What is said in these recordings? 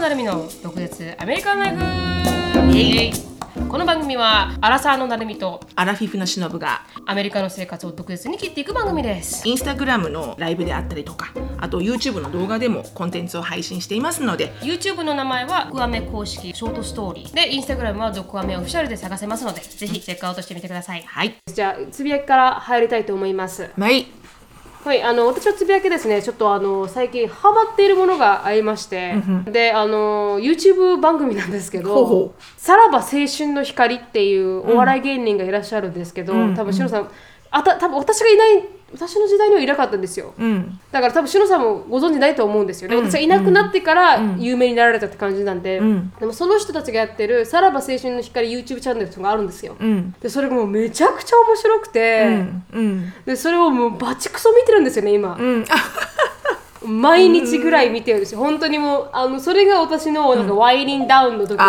野成美の独舌アメリカンライフ。この番組はアラサーの成美とアラフィフのしのぶがアメリカの生活を独舌に切っていく番組です。インスタグラムのライブであったりとかあと YouTube の動画でもコンテンツを配信していますので。YouTube の名前はドクアメ公式ショートストーリー。で Instagram はドクアメオフィシャルで探せますのでぜひチェックアウトしてみてください。はい。じゃあつぶやきから入りたいと思います。はいはい、あの私はつぶやきですね、ちょっとあの最近ハマっているものがありまして、であの YouTube 番組なんですけど、さらば青春の光っていうお笑い芸人がいらっしゃるんですけど、多分しのさん、あた多分私がいない私の時代にはいなかったんですよ。うん。だから多分しのさんもご存知ないと思うんですよね、私がいなくなってから有名になられたって感じなんで、ん。でもその人たちがやってる「さらば青春の光 YouTube チャンネル」っていうのがあるんですよ。うん。でそれがもうめちゃくちゃ面白くて、うん。うん。でそれをもうバチクソ見てるんですよね今、毎日ぐらい見てるんですよ本当にもうあのそれが私のなんかワイリンダウンの時の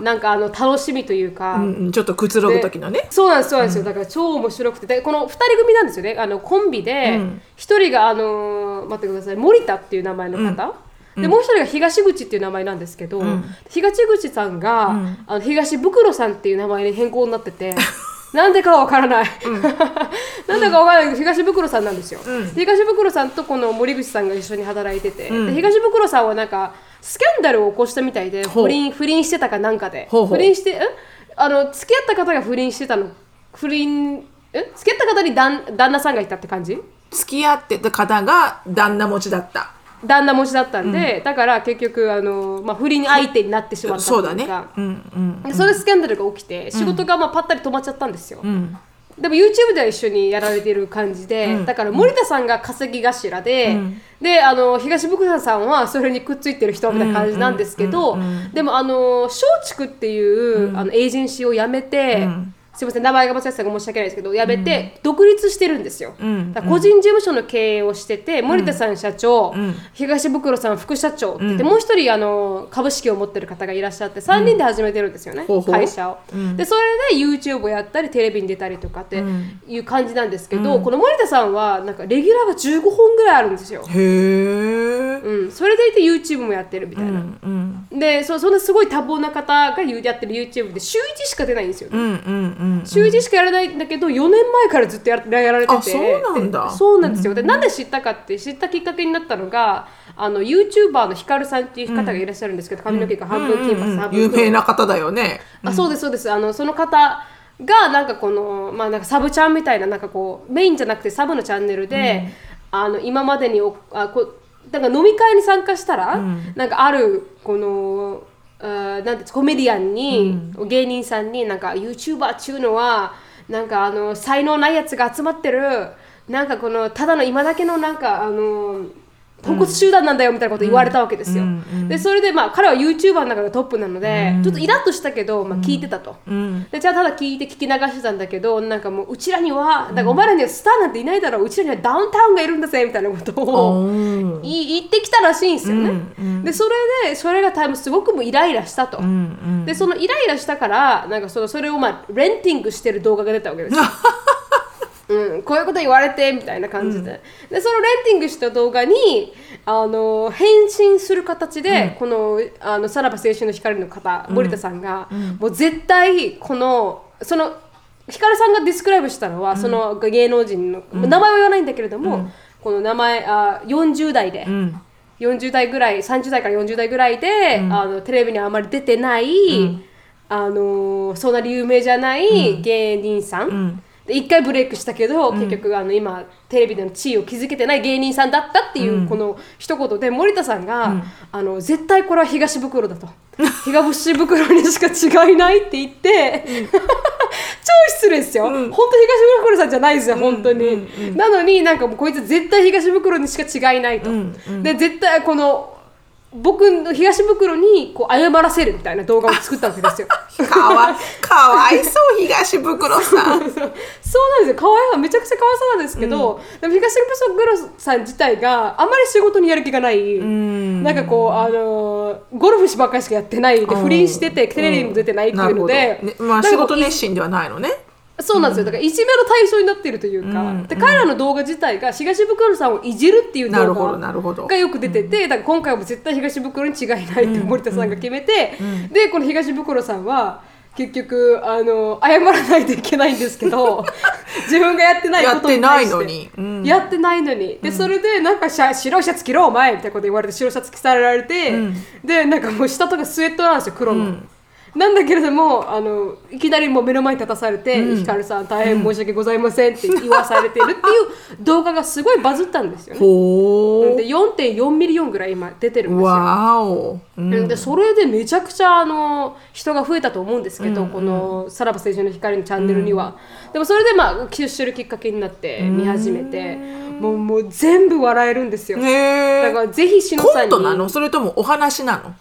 なんかあの楽しみというか、うんちょっとくつろぐ時のね。そうなんですそうなんですよ、だから超面白くて。でこの2人組なんですよね。あのコンビで、うん。1人があのー待ってください。森田っていう名前の方、でもう一人が東口っていう名前なんですけど、東口さんが、あの東袋さんっていう名前に変更になってて なんでかはわからない、なんでかわからない。けど東袋さんなんですよ、東袋さんとこの森口さんが一緒に働いてて、で東袋さんはなんかスキャンダルを起こしたみたいで不倫不倫してたかなんかで。不倫してんあの付き合った方が不倫してたの。不倫え？付き合った方に旦旦那さんがいたって感じ？付き合ってた方が旦那持ちだった旦那持ちだったんで、だから結局あの、まあ、不倫相手になってしまったってそうだね。いうかうんうん。でそれスキャンダルが起きて仕事がまあパッタリ止まっちゃったんですよ、うん。でも YouTube では一緒にやられてる感じで、だから森田さんが稼ぎ頭で、であの東福さんはそれにくっついてる人みたいな感じなんですけど、でもあの松竹っていう、あのエージェンシーを辞めて、すいません名前が間違ってたら申し訳ないですけど辞めて独立してるんですよ、んだから個人事務所の経営をしてて、森田さん社長、東袋さん副社長って言って、もう一人あの株式を持ってる方がいらっしゃって3人で始めてるんですよね、会社を、でそれで YouTube をやったりテレビに出たりとかっていう感じなんですけど、この森田さんはなんかレギュラーが15本ぐらいあるんですよ、へえうん、それでいて YouTube もやってるみたいな、うんでそそんなすごい多忙な方がやってる YouTube で週1しか出ないんですよね、うんうんうん週1しかやらないんだけど4年前からずっとややられてて。あそうなんだ。でそうなんですよ。でなんで知ったかって知ったきっかけになったのがあの YouTuber のヒカルさんっていう方がいらっしゃるんですけど、髪の毛が半分金髪、半分有黒名な方だよね。あそうですそうです。あのその方がなんかこの、まあ、なんかサブチャンみたいななんかこうメインじゃなくてサブのチャンネルで、あの今までにおあこなんか飲み会に参加したら、なんかあるこのなんてコメディアンに、芸人さんになんか YouTuber っていうのはなんかあの才能ないやつが集まってるなんかこのただの今だけのなんかあのポンコツ集団なんだよみたいなこと言われたわけですよ。でそれでまあ彼は YouTuber の中でトップなので、ちょっとイラッとしたけど、まあ、聞いてたと。でじゃあただ聞いて聞き流してたんだけどなんかもううちらにはだからお前らにはスターなんていないだろううちらにはダウンタウンがいるんだぜみたいなことをうん 言ってきたらしいんですよね。でそれでそれが多分すごくもうイライラしたと。でそのイライラしたからなんかそのそれをまあレンティングしてる動画が出たわけですよ。うん、こういうこと言われてみたいな感じで,、でそのレンティングした動画にあの返信する形で、このあのさらば青春の光の方、森田さんが、もう絶対このその光さんがディスクライブしたのは、その芸能人の、名前は言わないんだけれども、この名前あ40代で、うん。40代ぐらい30代から40代ぐらいで、あのテレビにあまり出てない、あのそんなに有名じゃない芸人さん、で一回ブレイクしたけど、結局あの今テレビでの地位を築けてない芸人さんだったっていうこの一言で森田さんが、あの絶対これは東袋だと。東袋にしか違いないって言って、超失礼ですよ、本当東袋さんじゃないですよ本当に、なのになんかもうこいつ絶対東袋にしか違いないと、で絶対この僕の東袋にこう謝らせるみたいな動画を作ったわけですよ。かわかわいそう東袋さん。そうなんですよ。可愛いめちゃくちゃ可愛そうなんですけど、でも東袋さん自体があんまり仕事にやる気がない、なんかこうあのーゴルフばっかりしかやってないで不倫しててテレビにも出てないっていうので、ねまあ仕事熱心ではないのねそうなんですよ。だからいじめの対象になっているというか、うん。で彼らの動画自体が東袋さんをいじるっていう動なるほど画なるほど。がよく出てて、だから今回も絶対東袋に違いないって森田さんが決めて、でこの東袋さんは結局あの謝らないといけないんですけど 自分がやってないことに対して。やってないのに。うん。やってないのに。でそれでなんかシャ白いシャツ着ろお前みたいなこと言われて白シャツ着されられて、でなんかもう下とかスウェットなんですよ黒の。なんだけれどもあのいきなりもう目の前に立たされて「ヒカルさん大変申し訳ございません」って言わされてるっていう動画がすごいバズったんですよね。ほで4.4 million ぐらい今出てるんーですよ。わお、うん。でそれでめちゃくちゃあの人が増えたと思うんですけど、この「さらば青春の光」のチャンネルには、でもそれでまあ吸収るきっかけになって見始めて、もうもう全部笑えるんですよ、だからぜひしのさんに。コントなの？それともお話なの？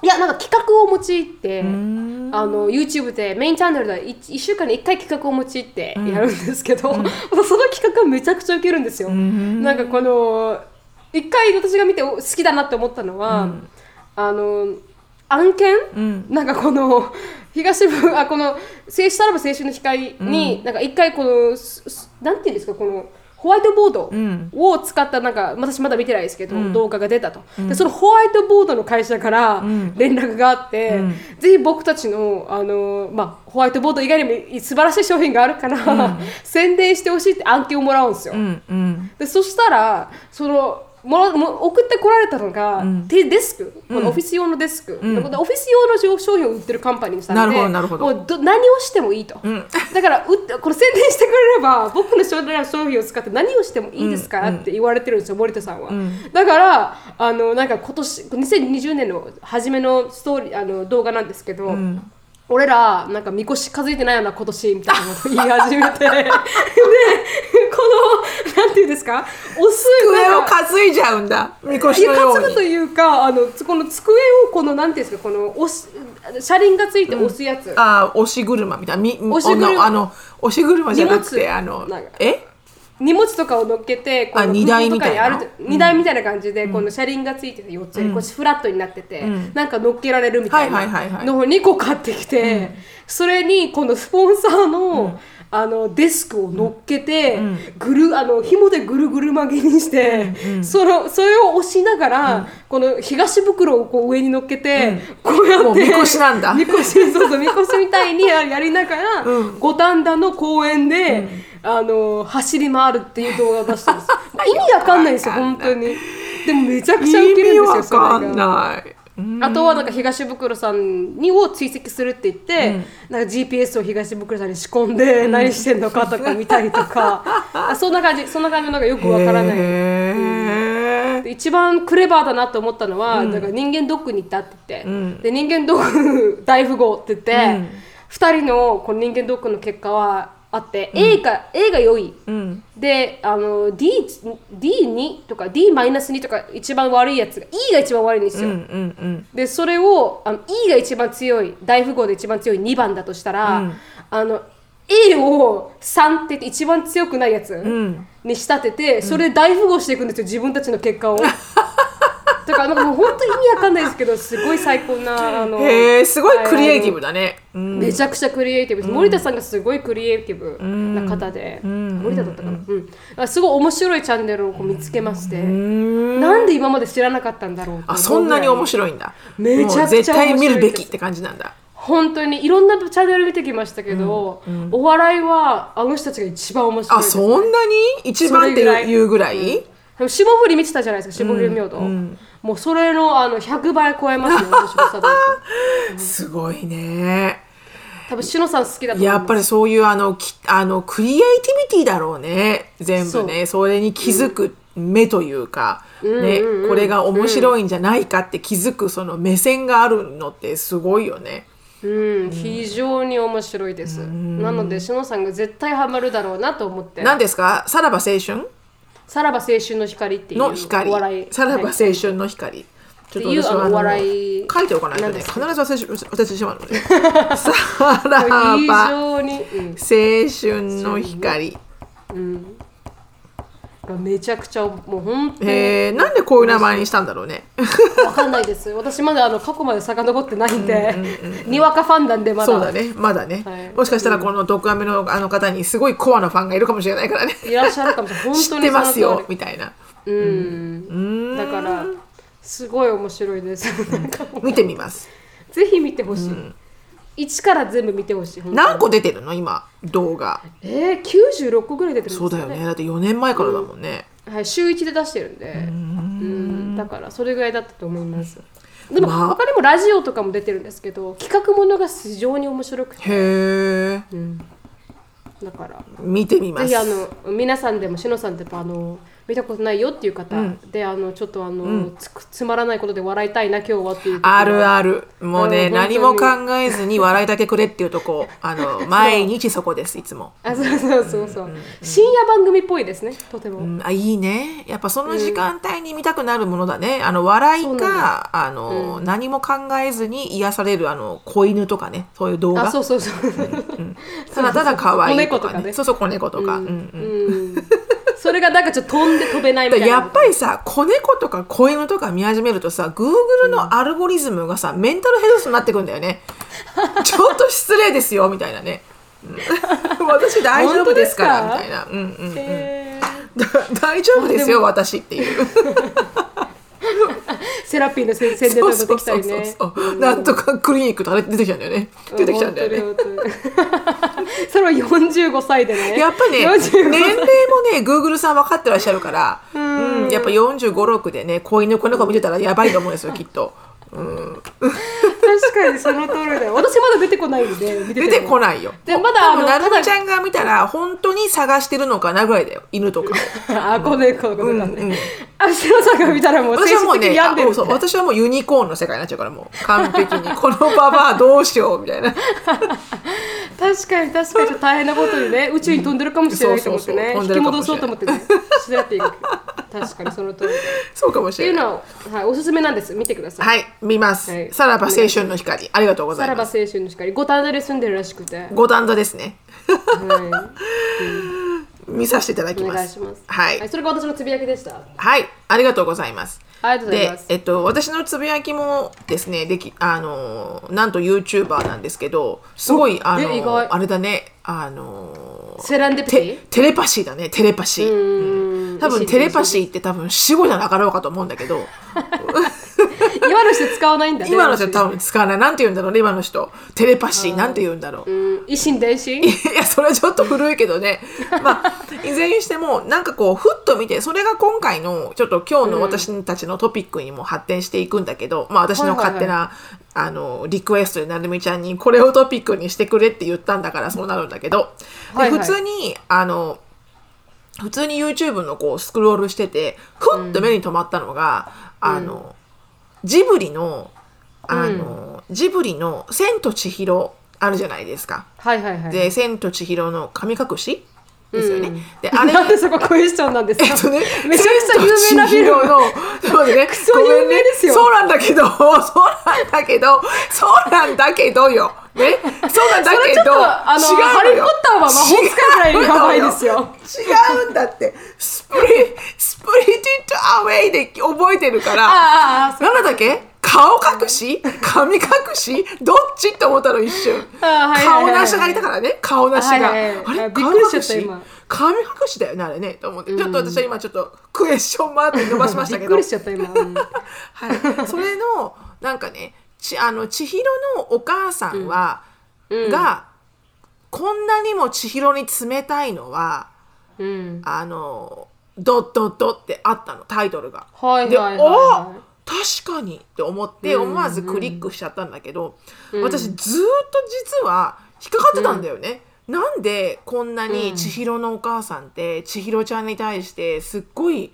いやなんか企画を用いてあの YouTube でメインチャンネルで 1, 週間に1回企画を用いてやるんですけど、その企画がめちゃくちゃウケるんですよ、なんかこの一回私が見てお好きだなって思ったのは、あの案件、なんかこの東部あこの「青さらば青春の光に」なんか一回このなんていうんですかこのホワイトボードを使ったなんか私まだ見てないですけど、動画が出たと、でそのホワイトボードの会社から連絡があって、ぜひ僕たちのあの、まあ、ホワイトボード以外にも素晴らしい商品があるから、宣伝してほしいって案件をもらうんですよ、うん。うん。でそしたらそのもらも送ってこられたのが、デデスク、このオフィス用のデスク、でこのオフィス用の商品を売ってるカンパニーさんでなるほどなるほど。もうど何をしてもいいと、だから売ってこれ宣伝してくれれば僕の商商品を使って何をしてもいいですからって言われてるんですよ、森田さんは、だからあのなんか今年2020年の初めのストーリーあの動画なんですけど、俺らなんかみこし数えてないよな今年みたいなこと言い 始めて。でこのなんていうんですか？お酢机を担いじゃうんだ。みこしのように。担ぐというかあのこの机をこのなんていうんですか？この押す車輪がついて押すやつ、あー押し車みたいな。み押し車。あの押し車じゃなくてあのえ？荷物とかを乗っけてこのあ荷台みたいな空港とかにある荷台みたいな感じで、この車輪がついてて4つに、こっちフラットになってて、なんか乗っけられるみたいないのを2個買ってきて、それにこのスポンサーの,、あのデスクを乗っけて、ぐるあの紐でぐるぐる巻きにして、そのそれを押しながら、この東袋をこう上に乗っけて、こうやってもうみこしなんだ。みこしそうそうみこしみたいにややりながら、五反田の公園で、あの走り回るっていう動画を出したんです。意味わかんないんですよ本当に。でもめちゃくちゃウケるんですよわかんそれがない。うん。あとはなんか東袋さんにを追跡するって言って、なんか GPS を東袋さんに仕込んで何してんのかとか見たりとか、あそんな感じそんな感じのなんかよくわからない。へー。で一番クレバーだなと思ったのは、だから人間ドックに行ったって言って、で人間ドック大富豪って言って、二人のこの人間ドックの結果はあって、A が A が良い、うん。であの D D2 とか D マイナス2とか一番悪いやつが E が一番悪いんですよ、うんうんうん。でそれをあの E が一番強い大富豪で一番強い2番だとしたら、あの A を3って言って一番強くないやつん。に仕立てて、それで大富豪していくんですよ自分たちの結果を。だからなんかもう本当に意味わかんないですけどすごい最高な あのへえすごいクリエイティブだね。うん。めちゃくちゃクリエイティブです、森田さんがすごいクリエイティブな方で、森田だったかな、うん。すごい面白いチャンネルをこう見つけまして、なんで今まで知らなかったんだろうあそんなに面い白いんだ。めちゃくちゃ絶対見るべきって感じなんだ。本当にいろんなチャンネル見てきましたけど、お笑いはあの人たちが一番面白いです。あそんなに？一番っていうぐらい？でも霜降り見てたじゃないですか霜降り明星、もうそれのあの100倍超えますよ 私のサドすごいね。多分しのさん好きだと思いやっぱりそういうあのきあのクリエイティビティだろうね。全部ね。それに気づく目というか、ね。これが面白いんじゃないかって気づくその目線があるのってすごいよね。うん、非常に面白いです。なので、しのさんが絶対ハマるだろうなと思って。何ですか？さらば青春？さらば青春の光っていうの光。お笑い。さらば青はい春の光。ちょっという私はあのお笑い。書いておかないとね必ず忘れし忘れてしまうので。さら非ば青春の光がめちゃくちゃもう本当にへえなんでこういう名前にしたんだろうね。わかんないです。私まだあの過去まで遡ってないんでにわかファンなんでまだ。そうだね。まだね、はい。もしかしたらこのドクアメのあの方にすごいコアなファンがいるかもしれないからね。いらっしゃるかもしれない本当に知ってますよみたいな。うん。だからすごい面白いです。見てみます。ぜひ見てほしい、一から全部見てほしい何個出てるの？今動画。えー、96個ぐらい出てるんそうだですよね。よね。だって4年前からだもんね、はい、週1で出してるんで。うん。だからそれぐらいだったと思います。でも、まあ。他にもラジオとかも出てるんですけど企画ものが非常に面白くて。へえだから。見てみます。ぜひあの皆さんでもしのさんでもあの見たことないよっていう方で、あのちょっとあの、つつまらないことで笑いたいな今日はっていう。あるある。もうね、うん何も本考えずに笑いだけくれっていうとこ。あの 毎日そこですいつも、あそうそうそうそう、深夜番組っぽいですねとても、うん。あいいね。やっぱその時間帯に見たくなるものだね、あの笑いかあの、何も考えずに癒されるあの子犬とかね。そういう動画。あそうそうそう、ただただ可愛いとかね。子猫とかね。そうそう子猫とか、うん、それがなんかちょっと飛んで飛べないみたいな。やっぱりさ子猫とか子犬とか見始めるとさ Google のアルゴリズムがさ、メンタルヘルスになってくんだよね。ちょっと失礼ですよみたいなね、うん。私大丈夫ですからみたいな、うんうんうん、大丈夫ですよ私っていう。ー セラピーの宣宣伝とか出てきたりね。なんとかクリニックとか出てきちゃうんだよね。出てきちゃうんだよね。それは45歳でね。やっぱね45年齢もね Google さん分かってらっしゃるから。うん。やっぱ4 5 6でね子犬子猫見てたらやばいと思うんですよきっと。確かにその通りだよ。私まだ出てこないんで 出てこいないよ。でまだあなるみちゃんが見たら本当に探してるのかなぐらいだよ。犬とか。あ子猫のことだね、うんうん。あしのさんが見たらもう精私はもうね、私はもうユニコーンの世界になっちゃうからもう。完璧にこのババアどうしようみたいな。確かに確かに。大変なことにね宇宙に飛んでるかもしれないと思ってね、引き戻そうと思ってねしらっていく確かにその通り。そうかもしてれない。いうのは、はい、おすすめなんです。見てください、はい見ます、はい。さらば青春の光。ありがとうござさらばいます。青春の光。五反田で住んでるらしくて、五反田ですね。は 見させていただい、きます。お願いします。はい。それが私のつぶやきでした。はい、ありがとうございます。ありがとうございます、でえっと、私のつぶやきもですね、でき、あの、なんと YouTuber なんですけど、すごい、あえ意外。の、あれだね、あの、セランデピテティテレパシーだね、テレパシー。うん。多分テレパシーって多分死後じゃなかろうかと思うんだけど、今の人使わないんだね今の人多分使わない。なんて言うんだろうね、今の人。テレパシー、なんて言うんだろう。うん。維新伝心？いや、それはちょっと古いけどね。まあ、いずれにしても、なんかこう、ふっと見て、それが今回の、ちょっと今日の私たちのトピックにも発展していくんだけど、まあ私の勝手な、あの、リクエストでなるみちゃんに、これをトピックにしてくれって言ったんだからそうなるんだけど、ではいはい。普通に、あの、普通に YouTube のこうスクロールしてて、ふっと目に留まったのが、あの、ジブリの、あの、ジブリの千と千尋あるじゃないですか。はいはいはいで「千と千尋の神隠し」ですよね。うん。であれなんでそこクエスチョンなんですか、えっとね、めちゃくちゃ有名なフィルムの、そうね、クソ有名ですよ。そうなんだけど、そうなんだけど、そうなんだけどよ。ね、そうなんだけど、それちょっとあのハリーポッターは魔法使いぐらいやばいですよ。違う。んだって。スプリ、スプリティットアウェイで覚えてるから、なんだっけ？顔隠し？髪隠し？どっち？って思ったの一瞬。顔なしがいたからね、顔なしが。はいはいはい。あれ？あびっくりしちゃった顔隠今。髪隠しだよね、あれね。と思って。ちょっと私は今ちょっとクエスチョンマークに伸ばしましたけど。びっくりしちゃった今、うん。はい。それの、なんかね、ちあの、千尋のお母さんは、が、こんなにも千尋に冷たいのは、うん、あの、ドッドッドってあったの、タイトルが。はいで、はいはい。はお確かにって思ってうん思わずクリックしちゃったんだけど、私ずーっと実は引っかかってたんだよね。なんでこんなに千尋のお母さんって千尋ちゃんに対してすっごい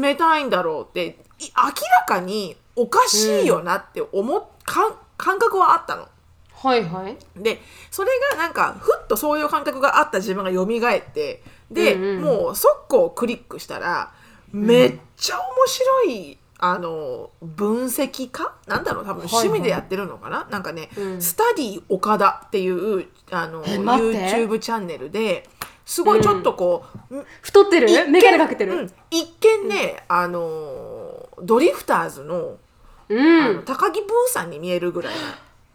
冷たいんだろうってい明らかにおかしいよなって思っ、感覚はあったの。はいはい。でそれがなんかふっとそういう感覚があった自分が蘇ってで、うんうん。もう速攻クリックしたらめっちゃ面白い、あの分析家？なんだろう？多分はいはい。趣味でやってるのかな、なんかね、うん。スタディ岡田っていうあの YouTube チャンネルですごいちょっとこう、太ってる？眼鏡かけてる？うん。一見ね、あのードリフターズの,、うん。あの高木ブーさんに見えるぐらいな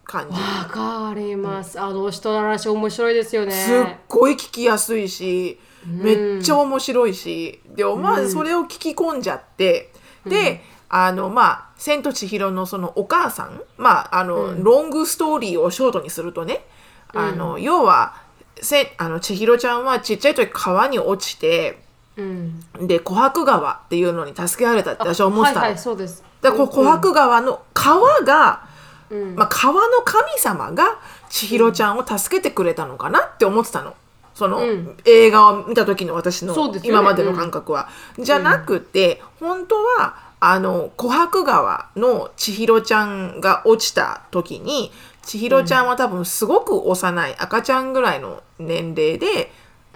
感じ、わかります、あの人の話面白いですよね。すっごい聞きやすいし、めっちゃ面白いし。で思わずそれを聞き込んじゃって、であのまあ「千と千尋」のそのお母さん。まああの、ロングストーリーをショートにするとね。あの、要はせあの千尋ちゃんはちっちゃい時川に落ちてうん。で琥珀川っていうのに助けられたって私は思ってたの。はいはいそうですだから琥珀川の川が、うん。まあ、川の神様が千尋ちゃんを助けてくれたのかなって思ってたの。その、うん。映画を見た時の私の今までの感覚は。じゃなくて、本当はあの琥珀川の千尋ちゃんが落ちた時に千尋ちゃんは多分すごく幼い赤ちゃんぐらいの年齢で、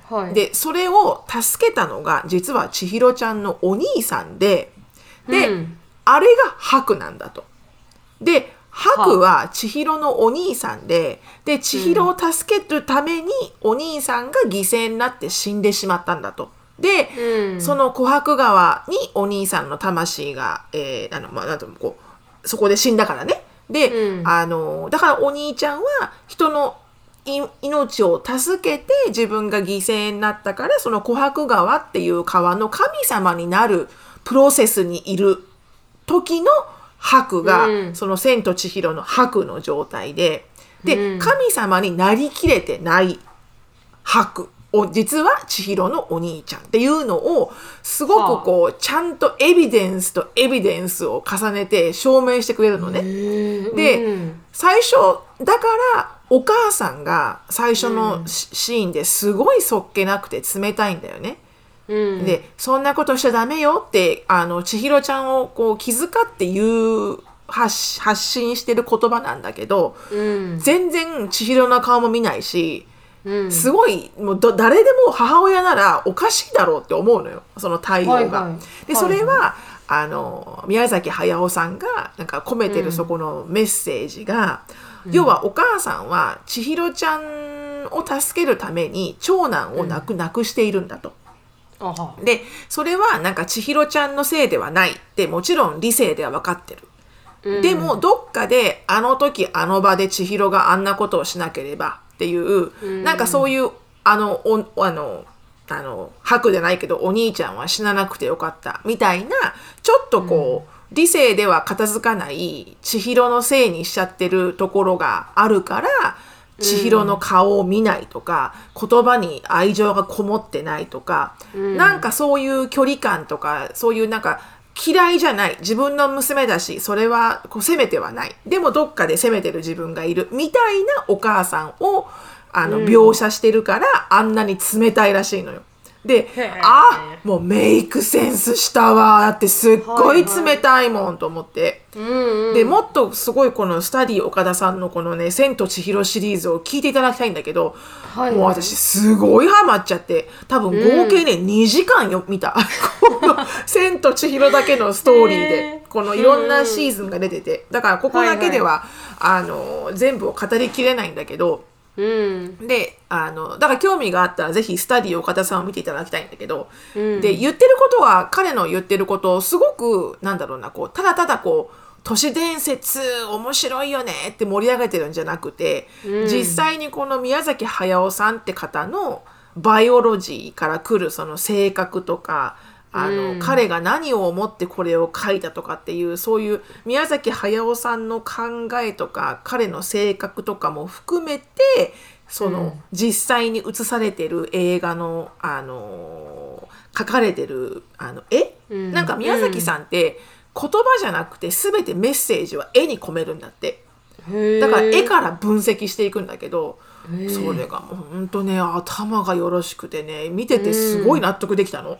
はい。でそれを助けたのが実は千尋ちゃんのお兄さんでで、うんあれが白なんだと。で白は千尋のお兄さんでで千尋を助けるためにお兄さんが犠牲になって死んでしまったんだと。で、うんその琥珀川にお兄さんの魂が、えーあのまあ、なんともこうそこで死んだからね。で、うんあのだからお兄ちゃんは人のい命を助けて自分が犠牲になったからその琥珀川っていう川の神様になるプロセスにいる時の白が、うん。その「千と千尋」の白の状態でで、うん。神様になりきれてない白。を実は千尋のお兄ちゃんっていうのをすごくこうちゃんとエビデンスとエビデンスを重ねて証明してくれるのね。で、うん。最初だからお母さんが最初のシシーンですごいそっけなくて冷たいんだよね。うん。でそんなことしちゃダメよってあの千尋ちゃんをこう気遣って言う発発信してる言葉なんだけどうん。全然千尋の顔も見ないしうん。すごいもうど誰でも母親ならおかしいだろうって思うのよ。その対応が。はいはい。でそれは、あの宮崎駿さんがなんか込めてるそこのメッセージが、要はお母さんは千尋ちゃんを助けるために長男を亡く,、亡くしているんだと。でそれはなんか千尋ちゃんのせいではないってもちろん理性では分かってる。うん。でもどっかであの時あの場で千尋があんなことをしなければっていう、なんかそういうあのおあのあの白じゃないけどお兄ちゃんは死ななくてよかったみたいなちょっとこう、理性では片付かない千尋のせいにしちゃってるところがあるから千尋の顔を見ないとか、言葉に愛情がこもってないとか、なんかそういう距離感とかそういうなんか嫌いじゃない。自分の娘だしそれはこう責めてはない。でもどっかで責めてる自分がいる。みたいなお母さんをあの描写してるから、あんなに冷たいらしいのよ。であもうメイクセンスしたわ。だってすっごい冷たいもんと思って。でもっとすごいこのスタディ岡田さんのこのね「千と千尋」シリーズを聞いていただきたいんだけど、はいもう私すごいハマっちゃって多分合計ね、2時間よ見た。この 「千と千尋」だけのストーリーへでー。このいろんなシーズンが出てて。だからここだけでは、あの全部を語りきれないんだけどうん。であのだから興味があったらぜひスタディ岡田さんを見ていただきたいんだけど、うん。で言ってることは彼の言ってることをすごくなんだろうなこうただただこう都市伝説面白いよねって盛り上げてるんじゃなくて、実際にこの宮崎駿さんって方のバイオロジーから来るその性格とかあの、うん。彼が何を思ってこれを書いたとかっていうそういう宮崎駿さんの考えとか彼の性格とかも含めてその、実際に映されてる映画の、あの描かれてるあの絵、うん。なんか宮崎さんって言葉じゃなくて全てメッセージは絵に込めるんだって。だから絵から分析していくんだけどそれがもうほんとね頭がよろしくてね見ててすごい納得できたの。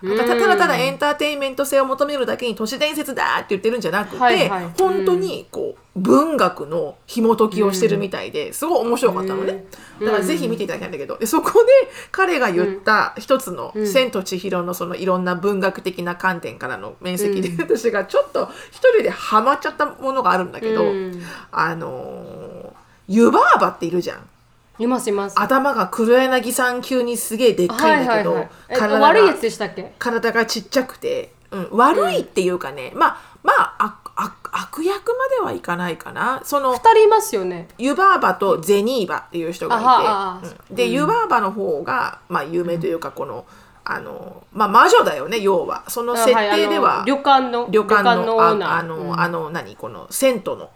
ただただエンターテインメント性を求めるだけに都市伝説だって言ってるんじゃなくて、はいはい。本当にこう文学の紐解きをしてるみたいですごい面白かったのね、うん。だからぜひ見ていただきたいんだけど。でそこで彼が言った一つの「千と千尋」のそのいろんな文学的な観点からの面積で、私がちょっと一人でハマっちゃったものがあるんだけど、うん。あのー湯婆婆っているじゃん。いますいます。頭が黒柳さん級にすげえでっかいんだけど、え体悪いやつがでしたっけ？体がちっちゃくて、うん、悪いっていうかね、まあまあ悪役まではいかないかな。その二人いますよね。ユバーバとゼニーバっていう人がいてあはあうん。で、ユバーバの方が、まあ、有名というかこのあの、まあ、魔女だよね要は。その設定では、あい旅館の旅館のオーナー。ああの、うん。あの何？この銭湯の、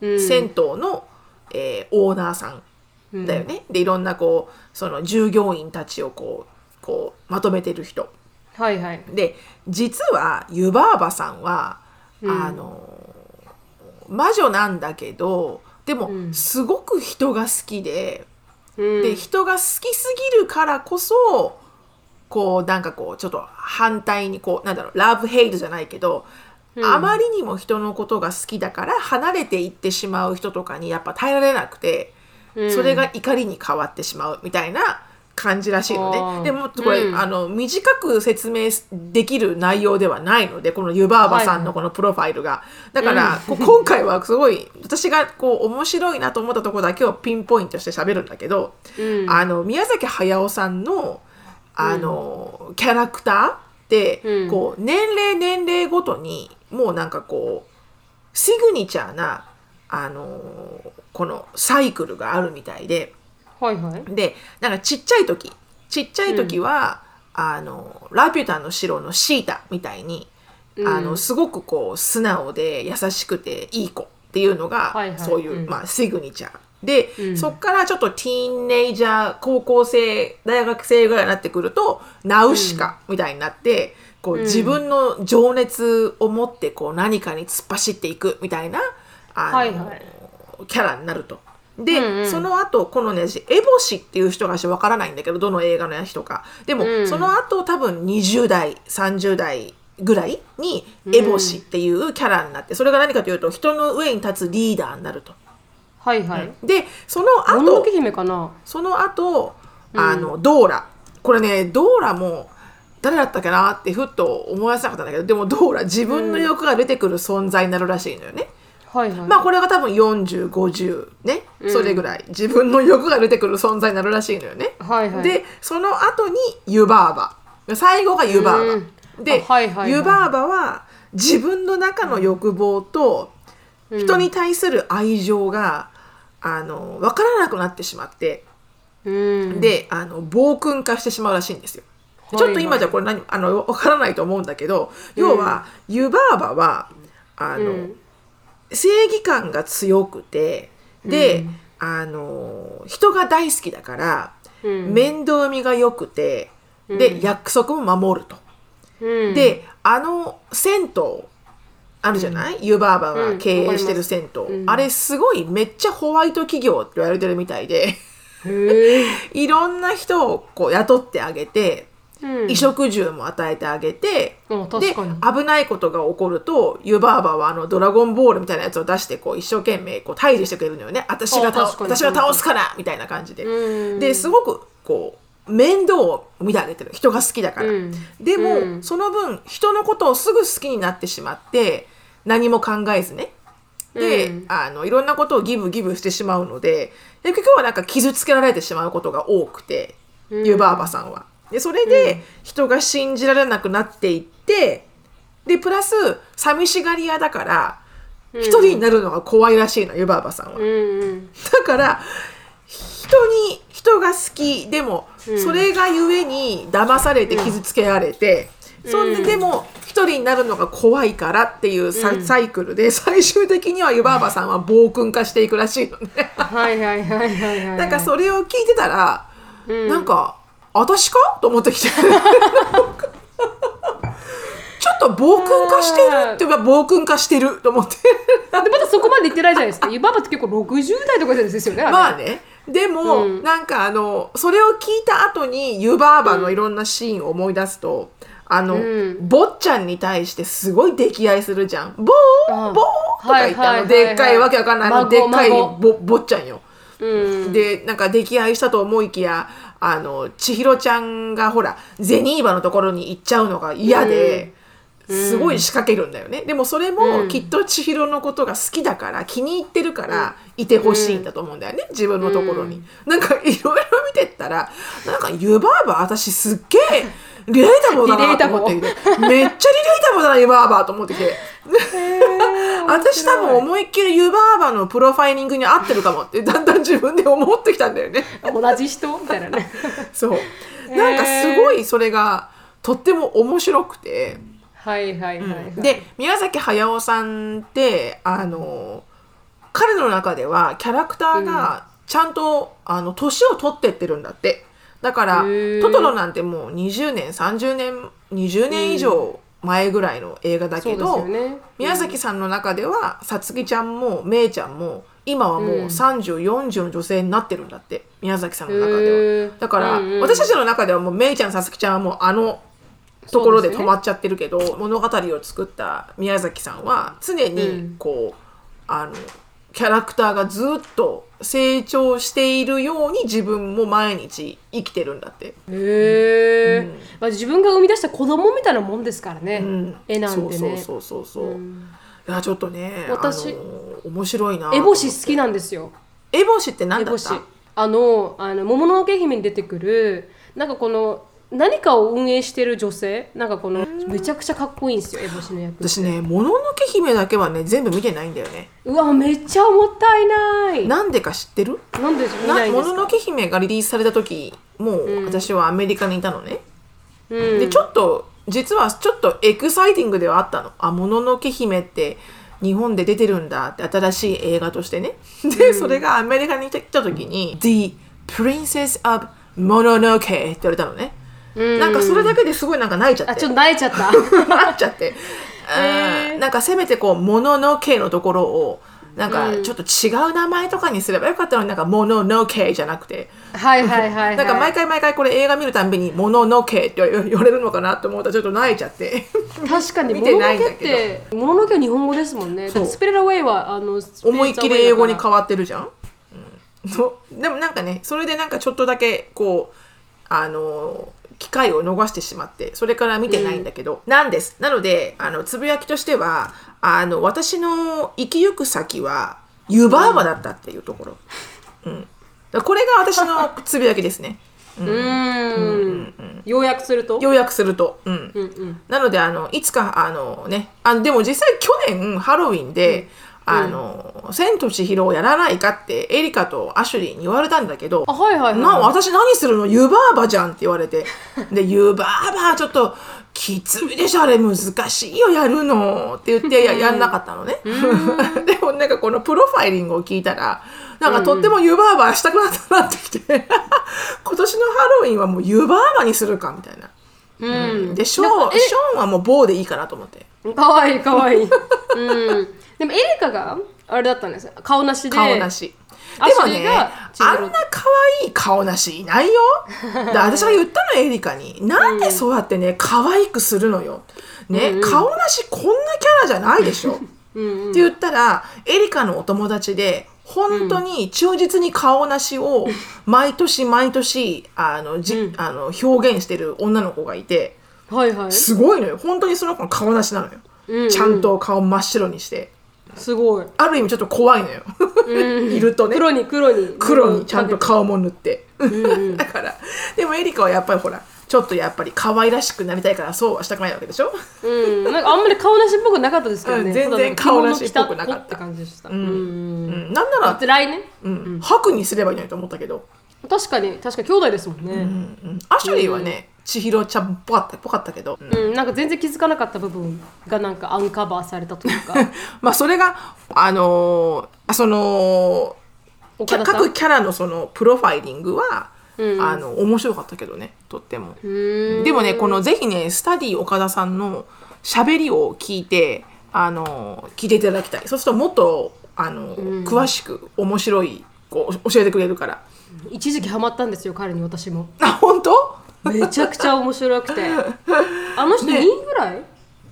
うん。銭湯の、えーオーナーさんだよね、でいろんなこうその従業員たちをこうこうまとめてる人。はいはい。で実は湯婆婆さんは、あの魔女なんだけどでも、すごく人が好きで、うん。で人が好きすぎるからこそこうなんかこうちょっと反対にこうなんだろうラブヘイトじゃないけど、あまりにも人のことが好きだから離れていってしまう人とかにやっぱ耐えられなくて、それが怒りに変わってしまうみたいな感じらしいのね。でもこれ、うん。あの短く説明できる内容ではないのでこの湯婆婆さんのこのプロファイルが。だから、こう今回はすごい私がこう面白いなと思ったところだけをピンポイントして喋るんだけど、うん。あの宮崎駿さんのあの、キャラクターって、うん。こう年齢年齢ごとにもうなんかこうシグニチャーなあのこのサイクルがあるみたいで。はいはい。でなんかちっちゃい時ちっちゃい時は、あのラピュタの城のシータみたいに、あのすごくこう素直で優しくていい子っていうのが、はいはい。そういう、うん。まあ、シグニチャーで、うん。そっからちょっとティーンネイジャー高校生大学生ぐらいになってくるとナウシカみたいになって、こう自分の情熱を持ってこう何かに突っ走っていくみたいなはいはい。キャラになると。で、うんうん。その後このね私エボシっていう人が私わからないんだけどどの映画の人か。でも、うん。その後多分20代30代ぐらいにエボシっていうキャラになってそれが何かというと人の上に立つリーダーになると。はいはい。でその後け姫かな。その後あの、ドーラ。これねドーラも誰だったっけなってふっと思い出せなかったんだけどでもドーラ自分の欲が出てくる存在になるらしいのよね。はいはい。まあこれが多分4050ね、それぐらい。自分の欲が出てくる存在になるらしいのよね。はいはい。でその後に湯婆婆。最後が湯婆婆、うん。で、あはいはいはい。湯婆婆は自分の中の欲望と人に対する愛情が、あの分からなくなってしまって、うん。であの暴君化してしまうらしいんですよ。はいちょっと今じゃこれ何あの分からないと思うんだけど要は湯婆婆はあの、うん正義感が強くてで、あの人が大好きだから、うん。面倒見が良くてで、約束も守ると。うん。であの銭湯あるじゃない、湯婆婆が経営してる銭湯、うん。あれすごいめっちゃホワイト企業って言われてるみたいで。いろんな人をこう雇ってあげて、うん。衣食住も与えてあげて、うん確で危ないことが起こると湯婆婆はあのドラゴンボールみたいなやつを出してこう一生懸命こう退治してくれるのよね。私が私が倒すからみたいな感じで、うん。ですごくこう面倒を見てあげてる人が好きだから、うん。でも、うん。その分人のことをすぐ好きになってしまって何も考えずね。で、うん。あのいろんなことをギブギブしてしまうのでで結局はなんか傷つけられてしまうことが多くて、うん。湯婆婆さんは。でそれで人が信じられなくなっていってでプラス寂しがり屋だから一人になるのが怖いらしいの湯婆婆さんは。うんうん。だから人に人が好きでも、それがゆえに騙されて傷つけられて、そんででも一人になるのが怖いからっていうサ,、サイクルで最終的には湯婆婆さんは暴君化していくらしいのね。はいはいはいはいはいはい。なんかそれを聞いてたら、うん。なんか私か？と思ってきて。ちょっと暴君化してるって暴君化してると思って。でまだそこまで言ってないじゃないですか。湯婆婆って結構60代とかですよねまあね。でも、うん。なんかあのそれを聞いた後に湯婆婆のいろんなシーンを思い出すと、あの、うん。坊ちゃんに対してすごい溺愛するじゃん「ボーあボー」とか言って、あのでっかいわけわかんない。あの孫でっかい坊ちゃんよ。うん。でなんか溺愛したと思いきやあの千尋ちゃんがほらゼニーバのところに行っちゃうのが嫌で、すごい仕掛けるんだよね、でもそれもきっと千尋のことが好きだから気に入ってるからいてほしいんだと思うんだよね自分のところに、なんかいろいろ見てったらなんか湯婆婆私すっげえリレータボーだなと思って。めっちゃリレータボーだな湯婆婆と思ってきて。私多分思いっきり湯婆婆のプロファイリングに合ってるかもってだんだん自分で思ってきたんだよね。同じ人？みたいなね。そう。なんかすごいそれがとっても面白くて、はいはいはい、はい。で宮崎駿さんってあの彼の中ではキャラクターがちゃんと、あの年を取ってってるんだってだからトトロなんてもう20年30年20年以上前ぐらいの映画だけど、そうですよね。宮崎さんの中ではさつきちゃんもめいちゃんも今はもううん。3040の女性になってるんだって宮崎さんの中では。だから、うんうん。私たちの中ではもうめいちゃんさつきちゃんはもうあのところで止まっちゃってるけど、物語を作った宮崎さんは常にこう、あのキャラクターがずっと成長しているように自分も毎日生きてるんだって。へえ、まあ、自分が生み出した子供みたいなもんですからね、うん。絵なんてね。そうそうそうそう。いやちょっとね私あの面白いなエボシ好きなんですよ。エボシって何だった？あのあの桃のけ姫に出てくるなんかこの何かを運営してる女性なんかこのめちゃくちゃかっこいいんですよの役私ね「もののけ姫」だけはね全部見てないんだよね。うわめっちゃもったいない。ななんでか知ってる？んで見なないんですか？もののけ姫がリリースされた時もう私はアメリカにいたのね、うん。でちょっと実はちょっとエキサイティングではあったの。あもののけ姫って日本で出てるんだって新しい映画としてね。で、それがアメリカに来た時に「The Princess of Mononoke」って言われたのね、なんかそれだけですごいなんか泣いちゃって。あちょっと泣いちゃった。なっちゃって、なんかせめてこう「もののけ」のところをなんかちょっと違う名前とかにすればよかったのになんか「もののけ」じゃなくて。はいはいはい、はい、なんか毎回毎回これ映画見るたんびに「もののけ」って言わ れるのかなと思ったらちょっと泣いちゃって。確かに見てないんだもののけってもののけは日本語ですもんね。スピリットウェイはあの思いっきり英語に変わわってるじゃん、うん、でもなんかねそれでなんかちょっとだけこうあの機会を逃してしまってそれから見てないんだけど、なんです。なのであのつぶやきとしてはあの私の生きゆく先は湯婆婆だったっていうところ、うん、これが私のつぶやきですね。うーん。要約すると？要約すると、うん、うんうん。なのであのいつかあのねあでも実際去年ハロウィンで、あの「千と千尋」をやらないかってエリカとアシュリーに言われたんだけどあはいはいはいな私何するの？湯婆婆じゃんって言われて。で湯婆婆ちょっときついでしょあれ難しいよやるの。って言って ややんなかったのね。でもなんかこのプロファイリングを聞いたらなんかとっても湯婆婆したくなったなってきて。今年のハロウィンはもう湯婆婆にするかみたいな。うん。でショーンショーンはもう棒でいいかなと思って。かわいいかわいい。うんでもエリカがあれだったんですよ。顔なしで。顔なし。アでもねあんな可愛い顔なしいないよ。で私が言ったのエリカに。なんでそうやってね可愛くするのよ。ね、顔なしこんなキャラじゃないでしょ。って言ったらエリカのお友達で本当に忠実に顔なしを 毎年毎年あのじ、あの表現してる女の子がいてはいはい。すごいのよ。本当にその子の顔なしなのよ、うんうん。ちゃんと顔真っ白にしてすごい。ある意味ちょっと怖いのよ、いるとね。黒に黒に。黒にちゃんとか顔も塗って、だからでもエリカはやっぱりほらちょっとやっぱり可愛らしくなりたいからそうはしたくないわけでしょ、うん。なんかあんまり顔なしっぽくなかったですけどね。うん全然顔なしっぽくなかった。感じでした。うん。うん、なんなら、来年うん。白にすればいいのにと思ったけど、確かに確かに兄弟ですもんね。うん。アシュリーはね、千尋ちゃんっぽかったっぽかったけど、うん。なんか全然気づかなかった部分がなんかアンカバーされたというか。まあそれがあのーその各キャラのそのプロファイリングは、うん。あの面白かったけどねとっても。うん。でもねこのぜひねスタディ岡田さんの喋りを聞いてあの聞いていただきたい。そうするともっとあの、詳しく面白いこう教えてくれるから。一時期ハマったんですよ彼に私も。あ本当？めちゃくちゃ面白くて。あの人2位ぐらい、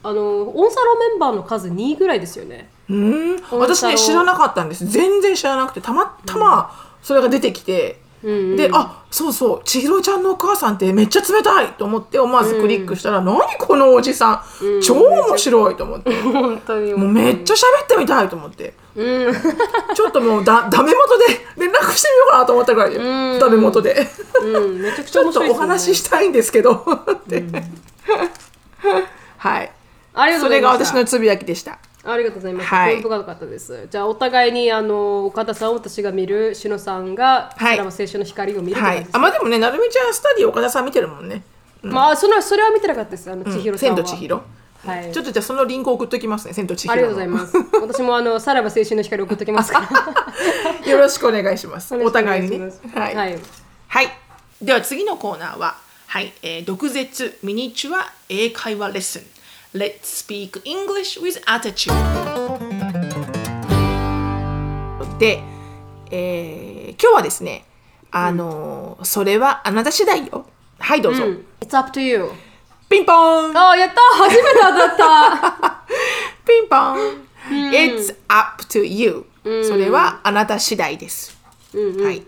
あのオンサロメンバーの数2位ぐらいですよね。うーん私ね知らなかったんです。全然知らなくてたまたまそれが出てきて。であそうそう。千尋ちゃんのお母さんってめっちゃ冷たいと思って思わずクリックしたら、何このおじさん、超面白いと思って。本当に。もうめっちゃ喋ってみたいと思って、ちょっともうだダメ元で連絡してみようかなと思ったぐらいで、ダメ元で。うん。めちゃくちちょっとおゃ面白いですよね。話ししたいんですけどって、はい。ありがとそうれがございました。私のつぶやきでした。ありがとうございます。はい。興味深かったです。じゃあお互いにあの岡田さん私が見る、しのさんがはい。ドラマ青春の光を見るとかです、はい。あまあでもねなるみちゃんスタディ岡田さん見てるもんね。まあそのそれは見てなかったです。あの千尋さん千は。と千尋はい。ちょっとじゃあそのリンク送っときますね千と千尋のありがとうございます。私もあのさらば青春の光送っときますから。よろしくお願いします。お互いにねお願します。はい。ははいい。では次のコーナーは、はい、えー、毒舌ミニチュア英会話レッスン。Let's speak English with attitude. で、えー、今日はですね、あのーそれはあなた次第よ。はい、どうぞ。It's up to you. ピンポーン。あやった。初めて当たった。ピンポーン。It's up to you、それはあなた次第です。はい。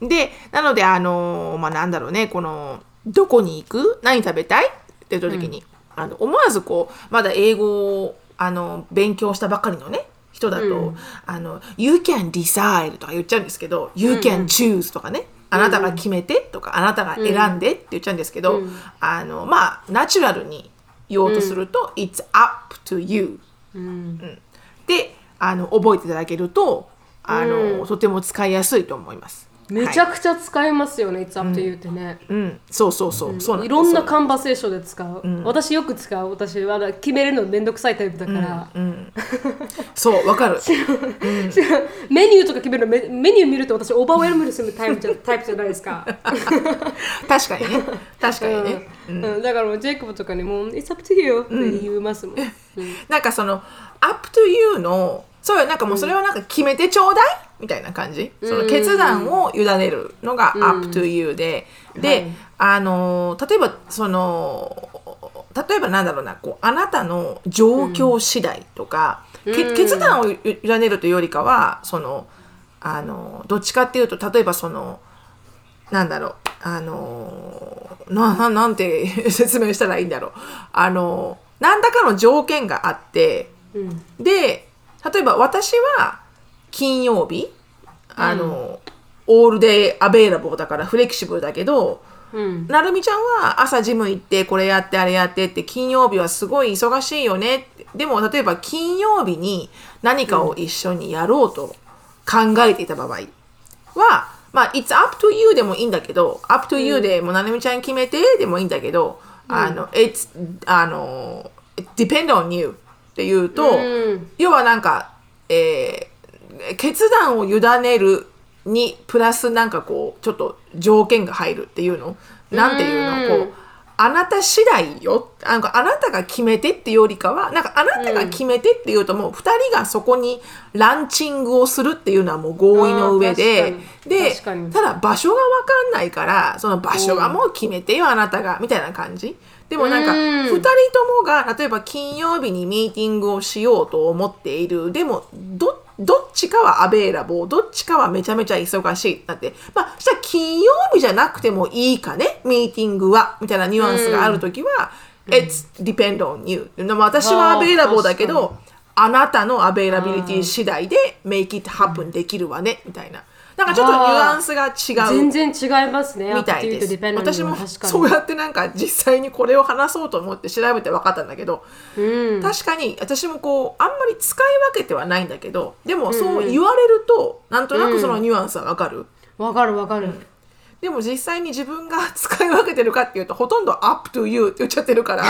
で、なので、あのーまあ、なんだろうね、この、どこに行く？何食べたい？って言った時に、あの思わずこう、まだ英語を、あの、勉強したばっかりのね、人だと、あの、You can decide とか言っちゃうんですけど、You can choose とかね、あなたが決めてとか、あなたが選んでって言っちゃうんですけど、あの、まあ、ナチュラルに言おうとすると、It's up to you であの覚えていただけるとあの、とても使いやすいと思います。めちゃはいくちゃ使えますよね、It's up to you ってね。うん、そうそうそう、そういろんなカンバセーションで使う。私よく使う。私は決めるのめんどくさいタイプだから。そうわかる。メニューとか決めるのメメニュー見ると私オーバーウェルムにするタイプじゃタイプじゃないですか。確かにね、確かにね。うん、だからもうジェイコブとかにもう「It's up to you」って言いますもん。なんかその up to you のそうよ。なんかもうそれはなんか決めてちょうだいみたいな感じ？その決断を委ねるのが up to you で、で、はい。あの例えばその例えばなんだろうなこうあなたの状況次第とか、け決断を委ねるというよりかはそのあのどっちかっていうと例えばそのなんだろうあのなななんて 説明したらいいんだろう。あの何らかの条件があってうん。で例えば私は金曜日あの、オールデイアベイラボーだからフレキシブルだけどうん。なるみちゃんは朝ジム行ってこれやってあれやってって金曜日はすごい忙しいよね。でも例えば金曜日に何かを一緒にやろうと考えていた場合は、まあ、It's up to you でもいいんだけど、up to you でもうなるみちゃん決めてでもいいんだけど、あの、It's, あの、it depend on you っていうと、うん。要はなんか、えー決断を委ねるにプラスなんかこうちょっと条件が入るっていうの？なんていうの？こうあなた次第よ。なんかあなたが決めてっていうよりかはなんかあなたが決めてっていうともう2人がそこにランチングをするっていうのはもう合意の上ででただ場所が分かんないからその場所がもう決めてよあなたがみたいな感じ。でもなんかうん。2人ともが例えば金曜日にミーティングをしようと思っている。でもどどっちかはアベーラボーどっちかはめちゃめちゃ忙しい。だってまあしたら金曜日じゃなくてもいいかね？ミーティングはみたいなニュアンスがある時は、It's depend on you でも私はアベーラボーだけどあなたのアベイラビリティ次第で make it happen できるわねみたいななんかちょっとニュアンスが違う。全然違いますね。みたいです。私もそうやってなんか実際にこれを話そうと思って調べて分かったんだけど、うん。確かに私もこうあんまり使い分けてはないんだけどでもそう言われると、なんとなくそのニュアンスは分かる、わかるわかる。でも実際に自分が 使い分けてるかっていうとほとんど up to you って言っちゃってるから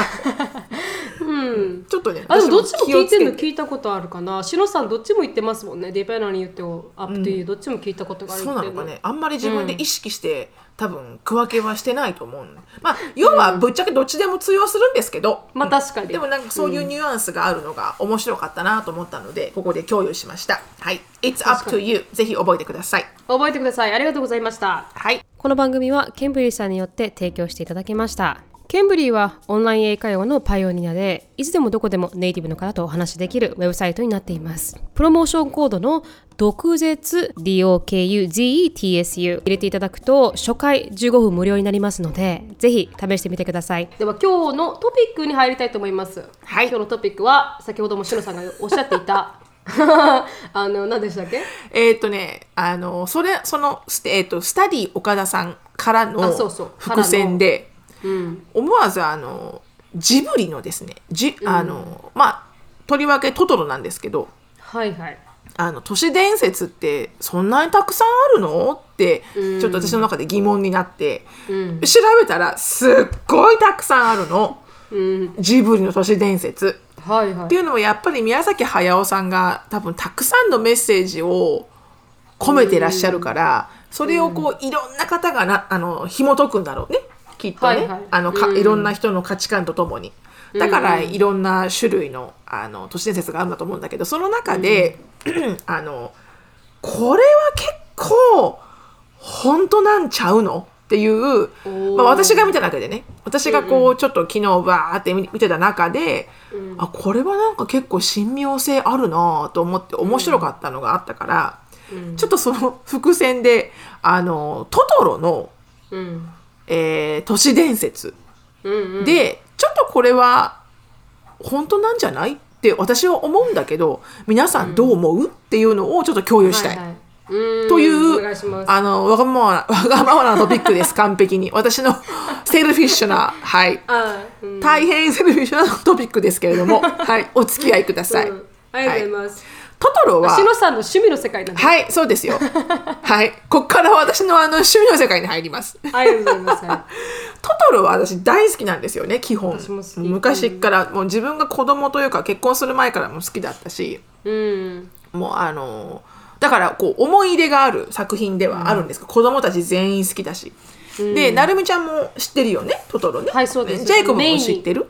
うん。ちょっとねあでもどっちも聞いてるの聞いたことあるかな。しのさんどっちも言ってますもんね。ディペナに言ってもアップというどっちも聞いたことがあるそういなのかねあんまり自分で意識して、多分区分けはしてないと思うまあ要はぶっちゃけどっちでも通用するんですけど、まあ確かに。でもなんかそういうニュアンスがあるのが面白かったなと思ったので、ここで共有しました。はい。It's up 確 to you. ぜひ覚えてください。覚えてください。ありがとうございました。はい。この番組はケンブリーさんによって提供していただきました。ケンブリーはオンライン英会話のパイオニアで、いつでもどこでもネイティブの方とお話しできるウェブサイトになっています。プロモーションコードの毒舌 DOKUZETSU 入れていただくと初回15分無料になりますので、ぜひ試してみてください。では今日のトピックに入りたいと思います。はい今日のトピックは先ほどもしのさんがおっしゃっていたあの何でしたっけ？えーっとね、あの、それ、その、スえーっと、スタディ岡田さんからのあそうそう。伏線で、うん。思わず、あの、ジブリのですね、じ、あの、まあ、とりわけトトロなんですけど、はいはい。あの、都市伝説ってそんなにたくさんあるの？って、うん。ちょっと私の中で疑問になって、うん。調べたらすっごいたくさんあるの。うん、ジブリの都市伝説。はいはい。っていうのもやっぱり宮崎駿さんが多分たくさんのメッセージを込めてらっしゃるから、それをこういろんな方がなあの紐解くんだろうね。きっとね、はいはい。あのいろんな人の価値観とともに。だからいろんな種類のあの都市伝説があるんだと思うんだけどその中で、あのこれは結構本当なんちゃうの？っていう、ーまあ、私が見た中でね私がこうちょっと昨日バーって見見てた中で、あこれはなんか結構親妙性あるなと思って面白かったのがあったから、ちょっとその伏線であのトトロの、うん。えー都市伝説うんうん。で、ちょっとこれは本当なんじゃないって私は思うんだけど皆さんどう思う、っていうのをちょっと共有したい。はいはい。うんというあのわがままな わがままなトピックです完璧に。私の セルフィッシュなはい。あうん。大変セルフィッシュなトピックですけれども はい。お付き合いください、うん。ありがとうございます。トトロは？しのさんの趣味の世界なんで。はいそうですよ。はい。こっから私のあの趣味の世界に入ります。ありがとうございます。はいトトロは私大好きなんですよね基本。昔からもう自分が子供というか結婚する前からも好きだったし。うん。もうあのだからこう思い入れがある作品ではあるんですが、子供たち全員好きだし、でなるみちゃんも知ってるよね？トトロね？はいそうです。ジェイコブも知ってる？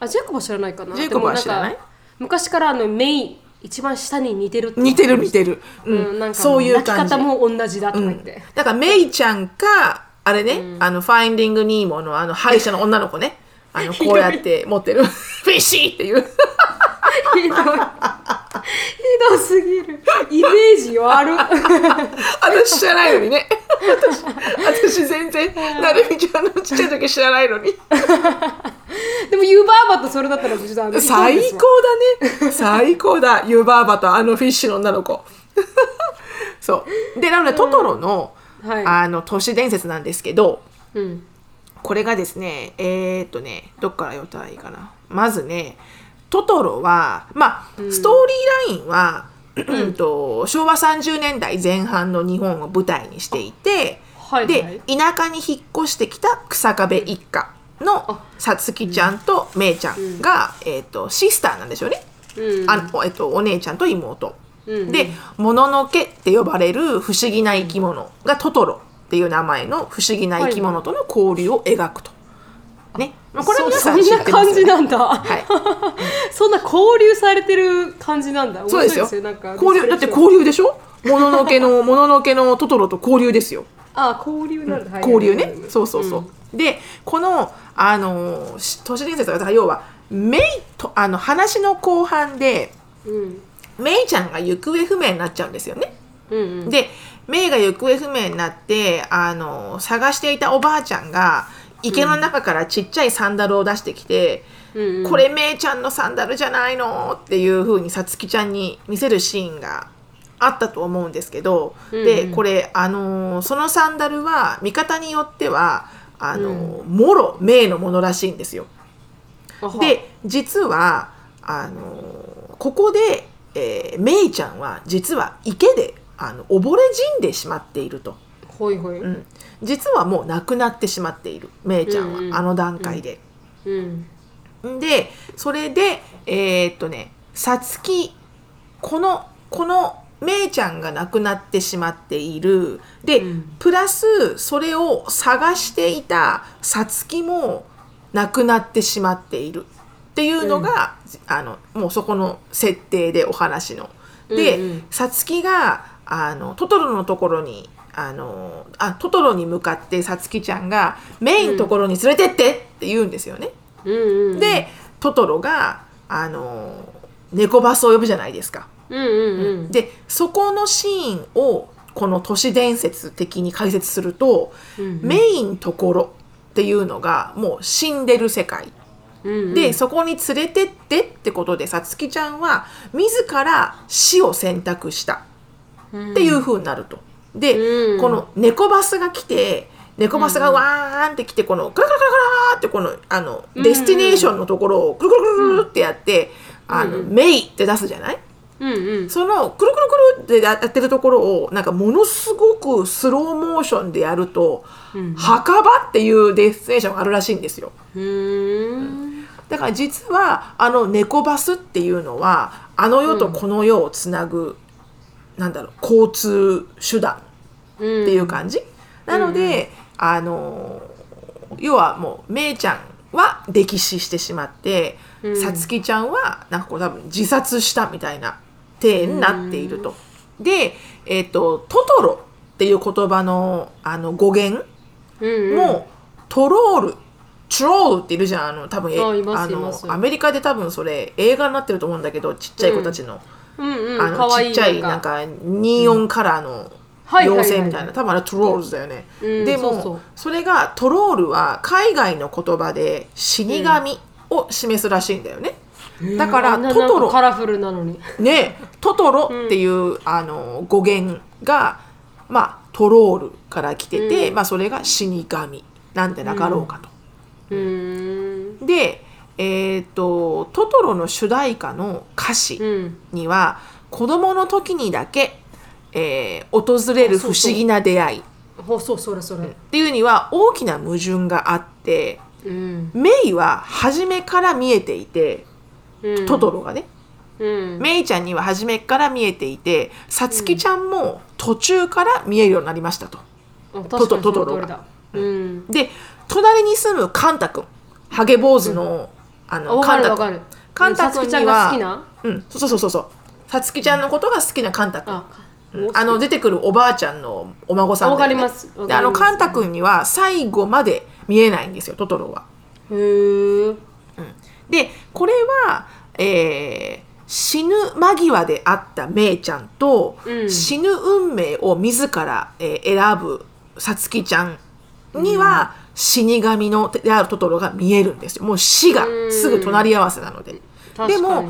あ、ジェイコブは知らないかな。ジェイコブは知らない？昔からあのメイン一番下に似てる似てる似てる、ううんん、なんかそういう感じ。泣き方も同じだとか言って。だからメイちゃんかあれね、あのファインディング・ニーモのあの歯医者の女の子ねあのこうやって持ってる。フィッシーっていう。ひどい。ひどすぎる。イメージ悪。私知らないのにね。私私全然なるみちゃんのちっちゃい時知らないのに。でもユーバーバとそれだったらちょっとあの最高だね。最高だ。ユーバーバとあのフィッシュの女の子。そう。でなので、トトロの,、はい。あの都市伝説なんですけどうん。これがですねえー、っとねどっから読んだらいいかな。まずねトトロはまあ、ストーリーラインは、うん。と昭和30年代前半の日本を舞台にしていて、はいはい。で田舎に引っ越してきた草壁一家のさつきちゃんとめいちゃんが、えー、とシスターなんですよね、うん。あおえっとお姉ちゃんと妹。うん。で「もののけ」って呼ばれる不思議な生き物がトトロっていう名前の不思議な生き物との交流を描くと。ね、まあこれは皆さん知そってますよねそんな感じなんだ。はい、そんな交流されてる感じなんだ。そうですよ。なんか交流だって交流でしょ？もののけの もののけのトトロと交流ですよ。あ、交流なんだ。はい。交流ね。はいはいはいそうそう。そう、でこのあのし都市伝説が要はメイとあの話の後半でうん。メイちゃんが行方不明になっちゃうんですよね。うんうん。でメイが行方不明になってあの探していたおばあちゃんが池の中からちっちゃいサンダルを出してきて、うんうん。これメイちゃんのサンダルじゃないのっていう風にさつきちゃんに見せるシーンがあったと思うんですけど、うんでこれあのそのサンダルは見方によってはあの、もろメイのものらしいんですよ。で実はあのここで、えー、メイちゃんは実は池であの溺れ死んでしまっていると、ほいほい。うん、実はもう亡くなってしまっているメイちゃんは、うんうん。あの段階で。うん。でそれでえーっとねさつきこのこのめいちゃんが亡くなってしまっている。で、うん。プラスそれを探していたさつきも亡くなってしまっている。っていうのが、あのもうそこの設定でお話の。でうんうん。さつきがあのトトロのところにあのあトトロに向かってさつきちゃんがメインのところに連れてってって言うんですよね。うんうんでトトロがあの猫バスを呼ぶじゃないですか。うんうんうんでそこのシーンをこの都市伝説的に解説すると、うんメインところっていうのがもう死んでる世界。うんうんでそこに連れてってってことでさつきちゃんは自ら死を選択したっていう風になると。で、うん。この猫バスが来て猫バスがわーんって来てこのクラクラクラクラーってこのあの destination のところをくるくるくるってやって「あのメイ」って出すじゃない？うんうん。そのくるくるくるってやってるところをなんかものすごくスローモーションでやると、墓場っていうデスティネーションがあるらしいんですよ。うーん。だから実はあの猫バスっていうのはあの世とこの世をつなぐ、なんだろう交通手段うんっていう感じ、なので、あの要はもうめいちゃんは溺死してしまってうん。さつきちゃんはなんかこう多分自殺したみたいな体になっていると。で、えっとトトロっていう言葉のあの語源うんうん。もうトロールトロールっているじゃん。あの多分えあのアメリカで多分それ映画になってると思うんだけどちっちゃい子たちの、うんうんあのかわいいちっちゃいなんかネオンカラーのはいはい。妖精みたいな。多分あれトロールズだよね、うんでもそうそう。それがトロールは海外の言葉で死神を示すらしいんだよね、だからあんなトトロ。なんかカラフルなのに。ねトトロっていう、あの語源がまあトロールから来てて、まあそれが死神なんでなかろうかと。うーん。で、えっ、とトトロの主題歌の歌詞うん。には、子供の時にだけ、えー訪れる不思議な出会い。っていうには大きな矛盾があってうん。メイは初めから見えていてうん。トトロがね、うん。メイちゃんには初めから見えていてさつきちゃんも途中から見えるようになりましたと。あ確かにトトロが。うん。で隣に住むカンタ君ハゲ坊主の,、ああのわカンタ君かるわかる。カンタちゃんが好きはな？うん。そうそうそうそう。さつきちゃんのことが好きなカンタ君ああの出てくるおばあちゃんのお孫さんね、わかります。わかります。であのカンタ君には最後まで見えないんですよトトロは。へえでこれは、えー死ぬ間際であったメイちゃんと、うん。死ぬ運命を自ら、えー選ぶさつきちゃんには、死神のであるトトロが見えるんですよ。もう死がすぐ隣り合わせなので。でも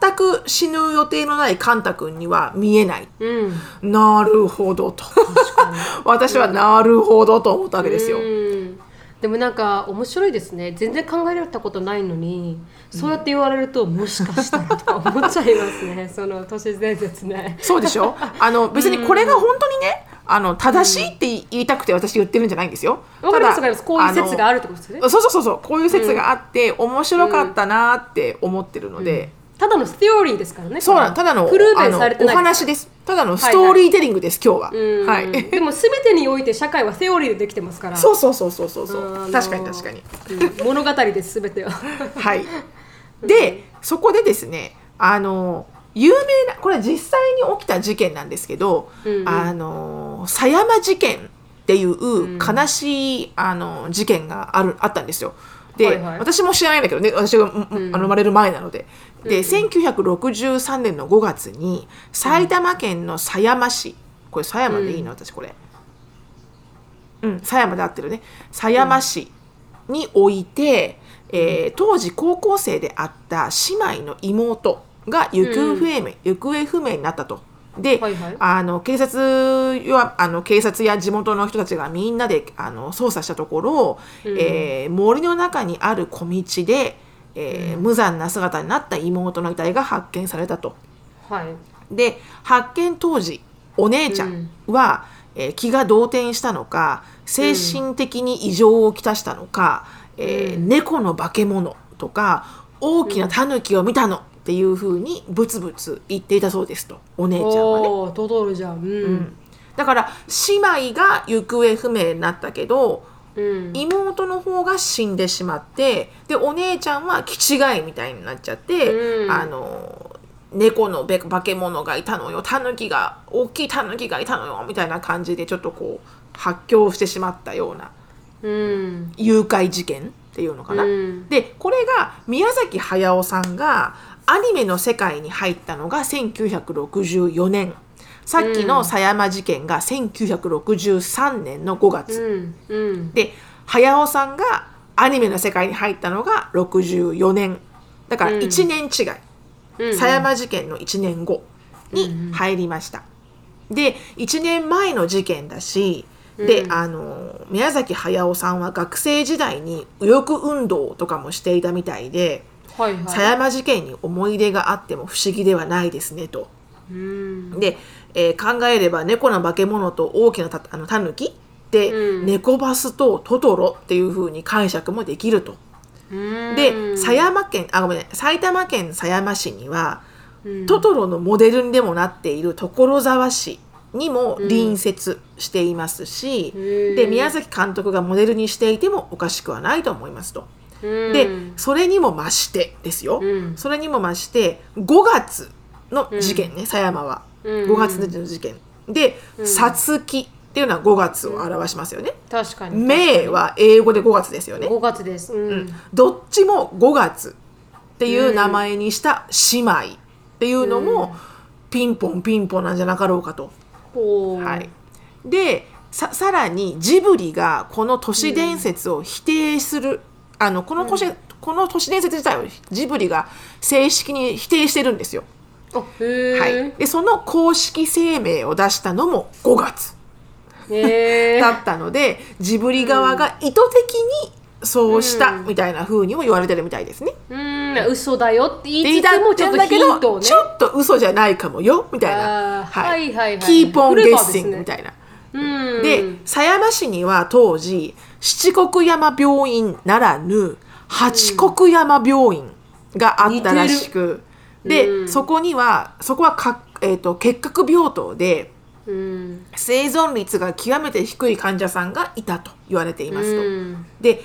全く死ぬ予定のないカンタ君には見えない。うん。なるほどと。私はなるほどと思ったわけですよ。うん。でもなんか面白いですね。全然考えられたことないのにそうやって言われると、もしかしたらとか思っちゃいますね。その都市伝説ね。そうでしょ？あの別にこれが本当にねあの正しいって言いたくて私言ってるんじゃないんですよ。わかりますわかります。こういう説があるってことですね。そうそうそうそう。こういう説があって、面白かったなって思ってるので、ただのセオリーですからねそうなんただのプルーベンあのおされてない話です。ただのストーリーテリングです、今日は。うん。はい。でも全てにおいて社会はセオリーでできてますから。そうそうそうそうそうそう。確かに確かに。うん。物語です全ては。はい。で、そこでですね、あの、有名な、これは実際に起きた事件なんですけど、うんうん。あの、狭山事件っていう悲しい、あの事件があるあったんですよ。で、はいはい。私も知らないんだけどね、私が、うんあの生まれる前なので。で、1963年の5月に、埼玉県の狭山市、これ狭山でいいの、私これ。うん、狭山で合ってるね。狭山市において、えー当時高校生であった姉妹の妹が行方不明,、行方不明になったと。で、はいはい。あの警察やあの警察や地元の人たちがみんなであの捜査したところ、えー森の中にある小道で、えー無残な姿になった妹の遺体が発見されたと。はい。で発見当時お姉ちゃんは、えー気が動転したのか精神的に異常をきたしたのか、えー猫の化け物とか大きなタヌキを見たのっていうふうにブツブツ言っていたそうですとお姉ちゃんはね。おおトトロじゃん。うん。だから姉妹が行方不明になったけどうん。妹の方が死んでしまってでお姉ちゃんは気違いみたいになっちゃって、うん。あの猫のべ化け物がいたのよ。タヌキが大きいタヌキがいたのよみたいな感じでちょっとこう発狂してしまったようなうん。誘拐事件っていうのかな。うん。でこれが宮崎駿さんがアニメの世界に入ったのが1964年。さっきの狭山事件が1963年の5う月、んうん。で駿さんがアニメの世界に入ったのが64年。だから1年違い、うん狭山事件の1年後に入りました。で1年前の事件だしで、うん。あの宮崎駿さんは学生時代に右翼運動とかもしていたみたいではいはい。狭山事件に思い出があっても不思議ではないですねと。うん。で、えー考えれば猫の化け物と大きなたあのタヌキで、うん。猫バスとトトロっていう風に解釈もできると。うん。で狭山県あごめん埼玉県狭山市には、うん。トトロのモデルにでもなっている所沢市にも隣接していますし、へーで宮崎監督がモデルにしていてもおかしくはないと思いますと。うん。でそれにも増してですよ、うん。それにも増して5月の事件ね狭、山は、うん。5月の事件。で「さつき」っていうのは5月を表しますよね。確かに。名は英語で5月ですよね。5月です。うん。どっちも5月っていう名前にした姉妹っていうのもピンポンピンポンなんじゃなかろうかと。ほう。はい、でささらにジブリがこの都市伝説を否定する、あのこの都市、この都市伝説自体をジブリが正式に否定してるんですよ。はい、でその公式声明を出したのも5月 だったのでジブリ側が意図的にそうしたみたいな風にも言われてるみたいですね。うん。嘘だよって言でいつつもちょっとヒントをね。ちょっと嘘じゃないかもよみたいあな、ー。はい。はいはいキーポンゲッシングみたいな。うん。で狭山市には当時七国山病院ならぬ八国山病院があったらしく、で、うん。そこにはそこはか、えー、と結核病棟でうん。生存率が極めて低い患者さんがいたと言われていますと。うん。で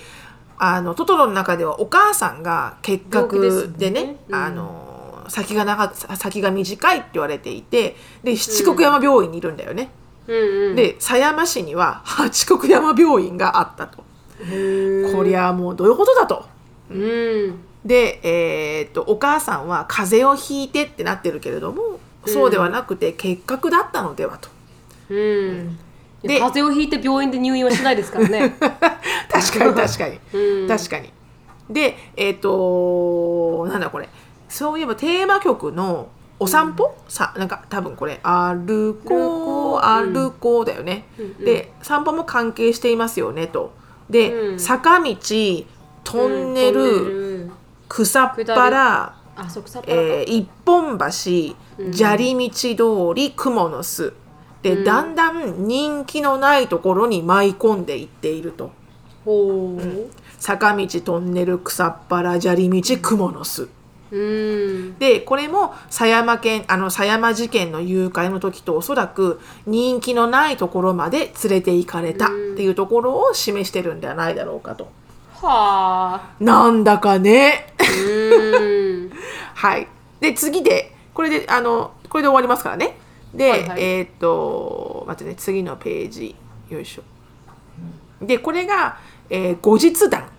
あのトトロの中ではお母さんが結核でねよね。うん。あの先が長先が短いって言われていてで七国山病院にいるんだよね。うんうん。で狭山市には 八国山病院があったと。こりゃもうどういうことだと。うん。で、えーっとお母さんは風邪をひいてってなってるけれどもそうではなくて結核だったのではと。うん。で風邪をひいて病院で入院はしないですからね。確かに確かに、うん。確かに。でえーっとなんだこれ。そういえばテーマ曲の「お散歩」さなんか多分これ「歩こう歩歩こう」だよね。で散歩も関係していますよねと。で、うん。坂道トンネル、うん草っぱら、えー一本橋砂利道通り雲の巣。で、だんだん人気のないところに舞い込んでいっていると。坂道トンネル草っぱら砂利道雲の巣。うんでこれも狭山県あの狭山事件の誘拐の時とおそらく人気のないところまで連れて行かれたっていうところを示してるんではないだろうかと。はあなんだかねうん はい。で、次で、これで、あの、これで終わりますからね。で、はいはいえーっと、待ってね、次のページ。よいしょ。で、これが、えー後日談。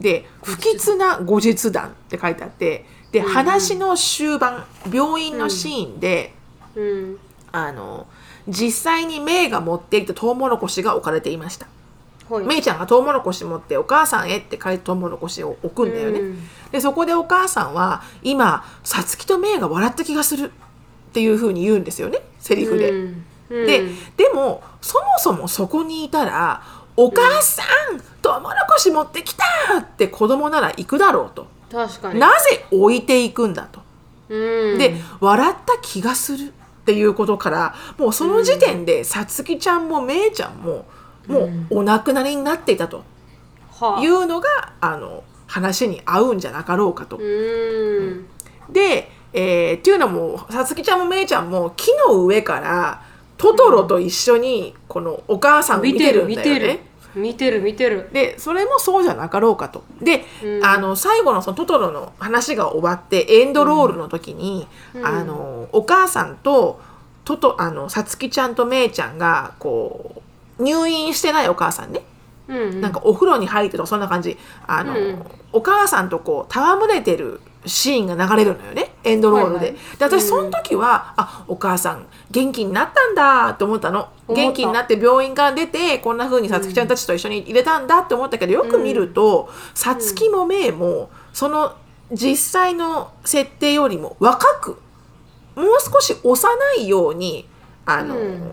で、不吉な後日談って書いてあって、で、話の終盤、病院のシーンで、うんあの、実際にメイが持っていたトウモロコシが置かれていました。はいメイちゃんがトウモロコシ持ってお母さんへって書いてトウモロコシを置くんだよね。うんでそこでお母さんは今さつきとメイが笑った気がするっていうふうに言うんですよねセリフで。うんででもそもそもそこにいたら「お母さん、トウモロコシ持ってきた!」って子供なら行くだろうと。確かに。なぜ置いていくんだと。うん。で笑った気がする。っていうことからもうその時点でさつきちゃんもめいちゃんももうお亡くなりになっていたと。はあ。いうのがあの話に合うんじゃなかろうかと。うん。で、えーっていうのもさつきちゃんもめいちゃんも木の上からトトロと一緒にこのお母さんを見てるんだよね。見てる見てる。でそれもそうじゃなかろうかと。で、あの最後のそのトトロの話が終わってエンドロールの時に、あのお母さんとトトあのさつきちゃんとめいちゃんがこう入院してないお母さんね。うんうん。なんかお風呂に入ってとかそんな感じ。あの、うん。お母さんとこう戯れてるシーンが流れるのよね。エンドロールで,、はいはい。で私その時は、あお母さん元気になったんだと思ったの。元気になって病院から出てこんな風にさつきちゃんたちと一緒に入れたんだって思ったけどよく見るとさつきもめいもその実際の設定よりも若くもう少し幼いようにあの、うん。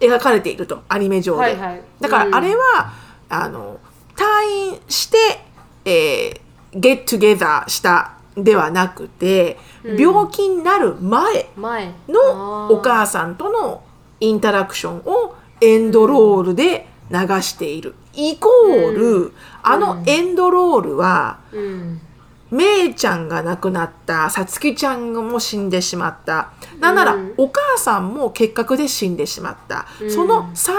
描かれているとアニメ上で、はいはい。だからあれは、あの退院して、えー、ゲットゲザーしたではなくて、病気になる前前。のお母さんとのインタラクションをエンドロールで流している。イコール、あのエンドロールは、うん。めいちゃんが亡くなった、さつきちゃんも死んでしまった。なんなら、うん。お母さんも結核で死んでしまった。その3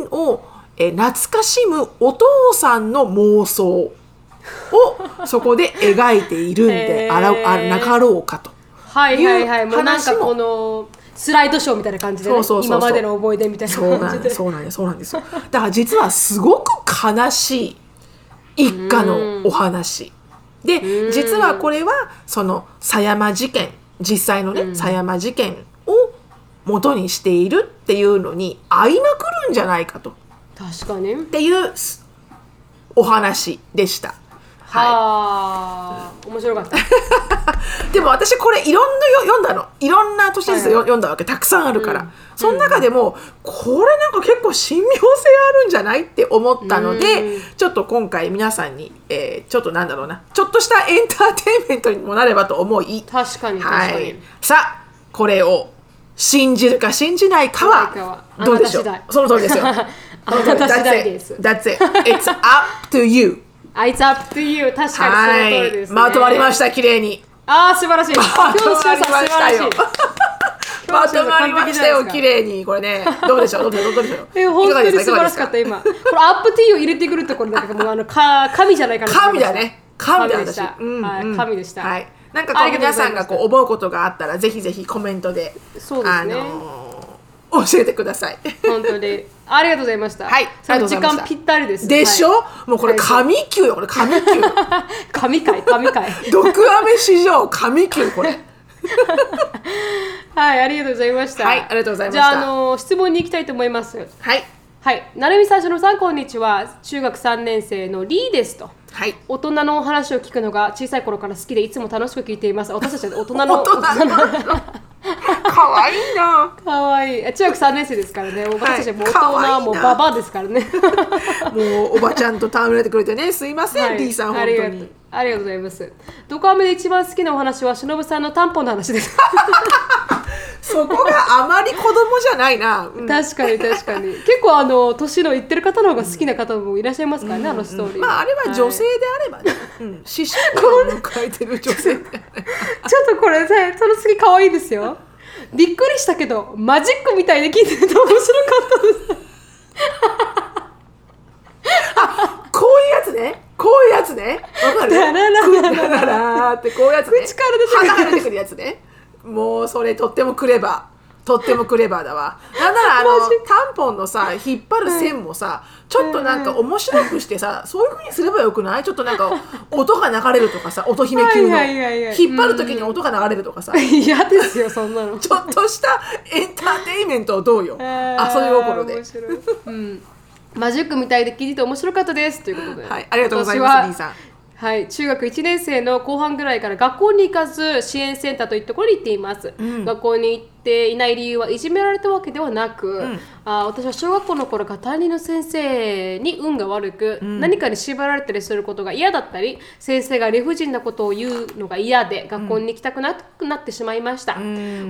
人を、え懐かしむお父さんの妄想をそこで描いているんであらあなかろうかと。はいはいはい。もうなんかこのスライドショーみたいな感じで、ね、今までの思い出みたいなそうな感じでんですそうなんですそうなんですよ。だから実はすごく悲しい一家のお話。で実はこれはその狭山事件実際のね狭山事件を元にしているっていうのに合いまくるんじゃないかと。っ確かに。ていうお話でした。ははあ。面白かった。い、でも私これいろんなよ読んだの。いろんな都市伝説はいはい。読んだわけ。たくさんあるから、うん。その中でもこれなんか結構親妙性あるんじゃないって思ったので、うん。ちょっと今回皆さんに、えーちょっとなんだろうな。ちょっとしたエンターテインメントにもなればと思い、確かに確かに、はい、さあこれを信じるか信じないかはどうでしょう？その通りですよ。あなた次第です。That's it. It's up to you. あいつ up to you 確かにそのは通りです、い。ね、まとまりました、綺麗に。ああ素晴らしい。今日のしゅうさん素晴らしい。まとまりましたよ、綺麗に。これね、どうでしょう、どうでしょう、どうでしょう？え本当に素晴らしかった今。これアップ T を入れてくるところなんかもうあのか神じゃないかな神だね。神だ、私神でした。うんはいうん神でした。はい。なんかこう皆さんがこう思うことがあったら、ぜひぜひコメントで、そうですね。あのー教えてください。本当にありがとうございました。はい。その時間ぴったりです。でしょ、はい。もうこれ神級よ、これ神級。神回神回。毒アメ史上神級、これ。はいありがとうございました。はいありがとうございました。じゃああの質問に行きたいと思います。はい。はい。なるみさんしのさんこんにちは。中学3年生のリーですとはい。大人のお話を聞くのが小さい頃から好きでいつも楽しく聞いています。私たちは大人の大人のかわいいな。かわい。中学3年生ですからね。私たちはもう大人もうババアですからね。もうおばちゃんと戯れてくれてね、すいません、はい。D さん、本当に。ありがとうございます。ドカメで一番好きなお話はしのぶさんのタンポンの話です。そこがあまり子供じゃないな。うん。確かに確かに。結構あの年のいってる方の方が好きな方もいらっしゃいますからね、あのストーリー、まあ、あれは女性いであればね、うん、思春期を迎えてる女性ちょっとこれねその次可愛いですよ。びっくりしたけどマジックみたいで聞いてて面白かったですこういうやつね、こういうやつね。わかる？ダララララダララーってこういうやつね。口から出てくる鼻が出てくるやつね。もうそれとってもクレバー。とってもクレバーだわ。なんならあのタンポンのさ引っ張る線もさ、ちょっとなんか面白くしてさ、そういう風にすればよくない？ちょっとなんか音が流れるとかさ、音姫級の引っ張る時に音が流れるとかさ、嫌ですよそんなのちょっとしたエンターテインメントをどうよ。遊び心でうん、マジックみたいで聞いてて面白かったです。ということで、はいありがとうございます私は D さん。はい、中学1年生の後半ぐらいから学校に行かず支援センターといったところに行っています、学校に行っていない理由はいじめられたわけではなく、あ私は小学校の頃から担任の先生に運が悪く、何かに縛られたりすることが嫌だったり先生が理不尽なことを言うのが嫌で学校に行きたくなくなってしまいました、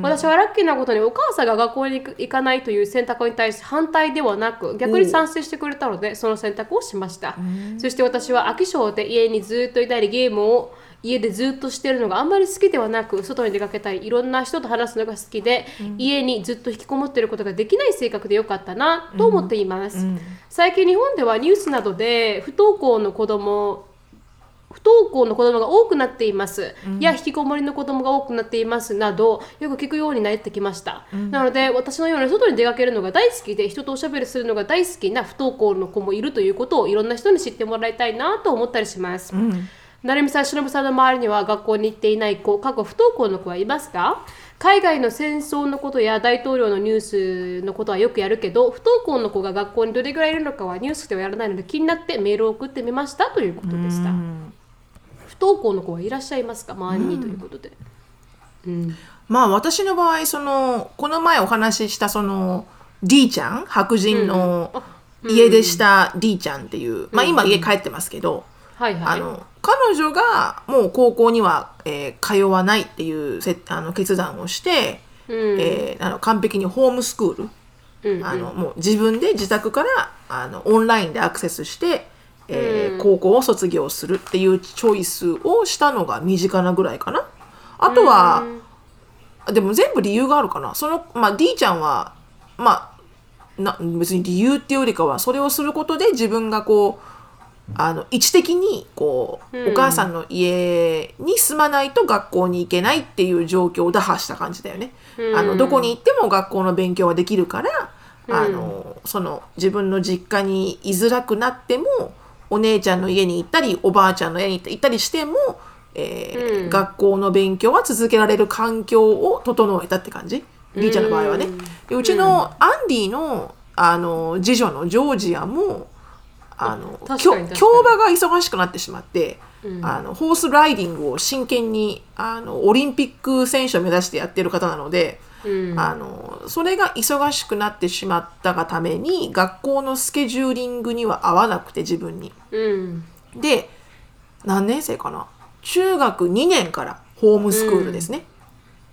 私はラッキーなことにお母さんが学校に行かないという選択に対して反対ではなく逆に賛成してくれたのでその選択をしました、そして私は飽き性で家にずっといたりゲームを家でずっとしてるのがあんまり好きではなく外に出かけたいいろんな人と話すのが好きで、家にずっと引きこもってることができない性格でよかったなと思っています、最近日本ではニュースなどで不登校の子供不登校の子供が多くなっています、や引きこもりの子供が多くなっていますなどよく聞くようになってきました、なので私のように外に出かけるのが大好きで人とおしゃべりするのが大好きな不登校の子もいるということをいろんな人に知ってもらいたいなと思ったりします、成美さん、忍さんの周りには学校に行っていない子、過去不登校の子はいますか海外の戦争のことや大統領のニュースのことはよくやるけど、不登校の子が学校にどれぐらいいるのかはニュースではやらないので気になってメールを送ってみましたということでした。不登校の子はいらっしゃいますか？周りにということで。うん。まあ私の場合そのこの前お話ししたその D ちゃん白人の家出した D ちゃんっていう、まあ今家帰ってますけど、はいはい。あの彼女がもう高校には、えー通わないっていうせあの決断をして、うんえーあの完璧にホームスクール、うんうんあのもう自分で自宅からあのオンラインでアクセスして、えーうん高校を卒業するっていうチョイスをしたのが身近なぐらいかな。あとは、でも全部理由があるかな。その、まあ、D ちゃんは、まあ、な別に理由っていうよりかはそれをすることで自分がこうあの位置的にこう、うんお母さんの家に住まないと学校に行けないっていう状況を打破した感じだよね。うんあのどこに行っても学校の勉強はできるから、うんあのその自分の実家に居づらくなってもお姉ちゃんの家に行ったりおばあちゃんの家に行ったりしても、えーうん学校の勉強は続けられる環境を整えたって感じ？リーちゃんの場合はね。うんでうちのアンディのあの次女のジョージアもあの競馬が忙しくなってしまって、うんあのホースライディングを真剣にあのオリンピック選手を目指してやってる方なので、うんあのそれが忙しくなってしまったがために学校のスケジューリングには合わなくて自分に。うん。で何年生かな？中学2年からホームスクールですね。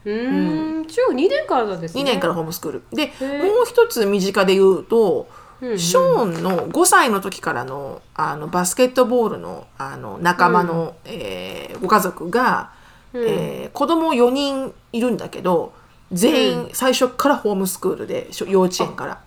うーん。中学2年からなんですね。2年からホームスクール。でーもう一つ身近で言うと、うんうん。ショーンの5歳の時からのあのバスケットボールのあの仲間の、えーご家族が、うん。えー子供4人いるんだけど全員最初からホームスクールで幼稚園から。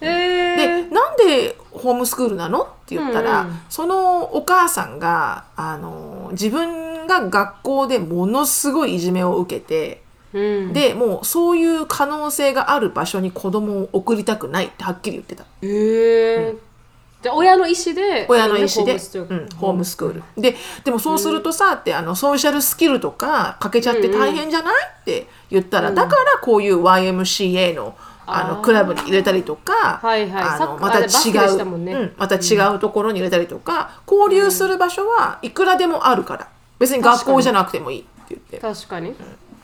へでなんでホームスクールなの？って言ったら、うんうん。そのお母さんがあの自分が学校でものすごいいじめを受けて。うん、でもうそういう可能性がある場所に子供を送りたくないってはっきり言ってた。へえ、じゃあ親の意思で親の意思で、ホームスク。ール。ででもそうするとさ、ってあのソーシャルスキルとか欠けちゃって大変じゃない、って言ったら、だからこういう YMCA のあのクラブに入れたりとか、はいはい。あのまた違う、ねうん、また違うところに入れたりとか、交流する場所はいくらでもあるから。別に学校じゃなくてもいいって言って。確かに、うん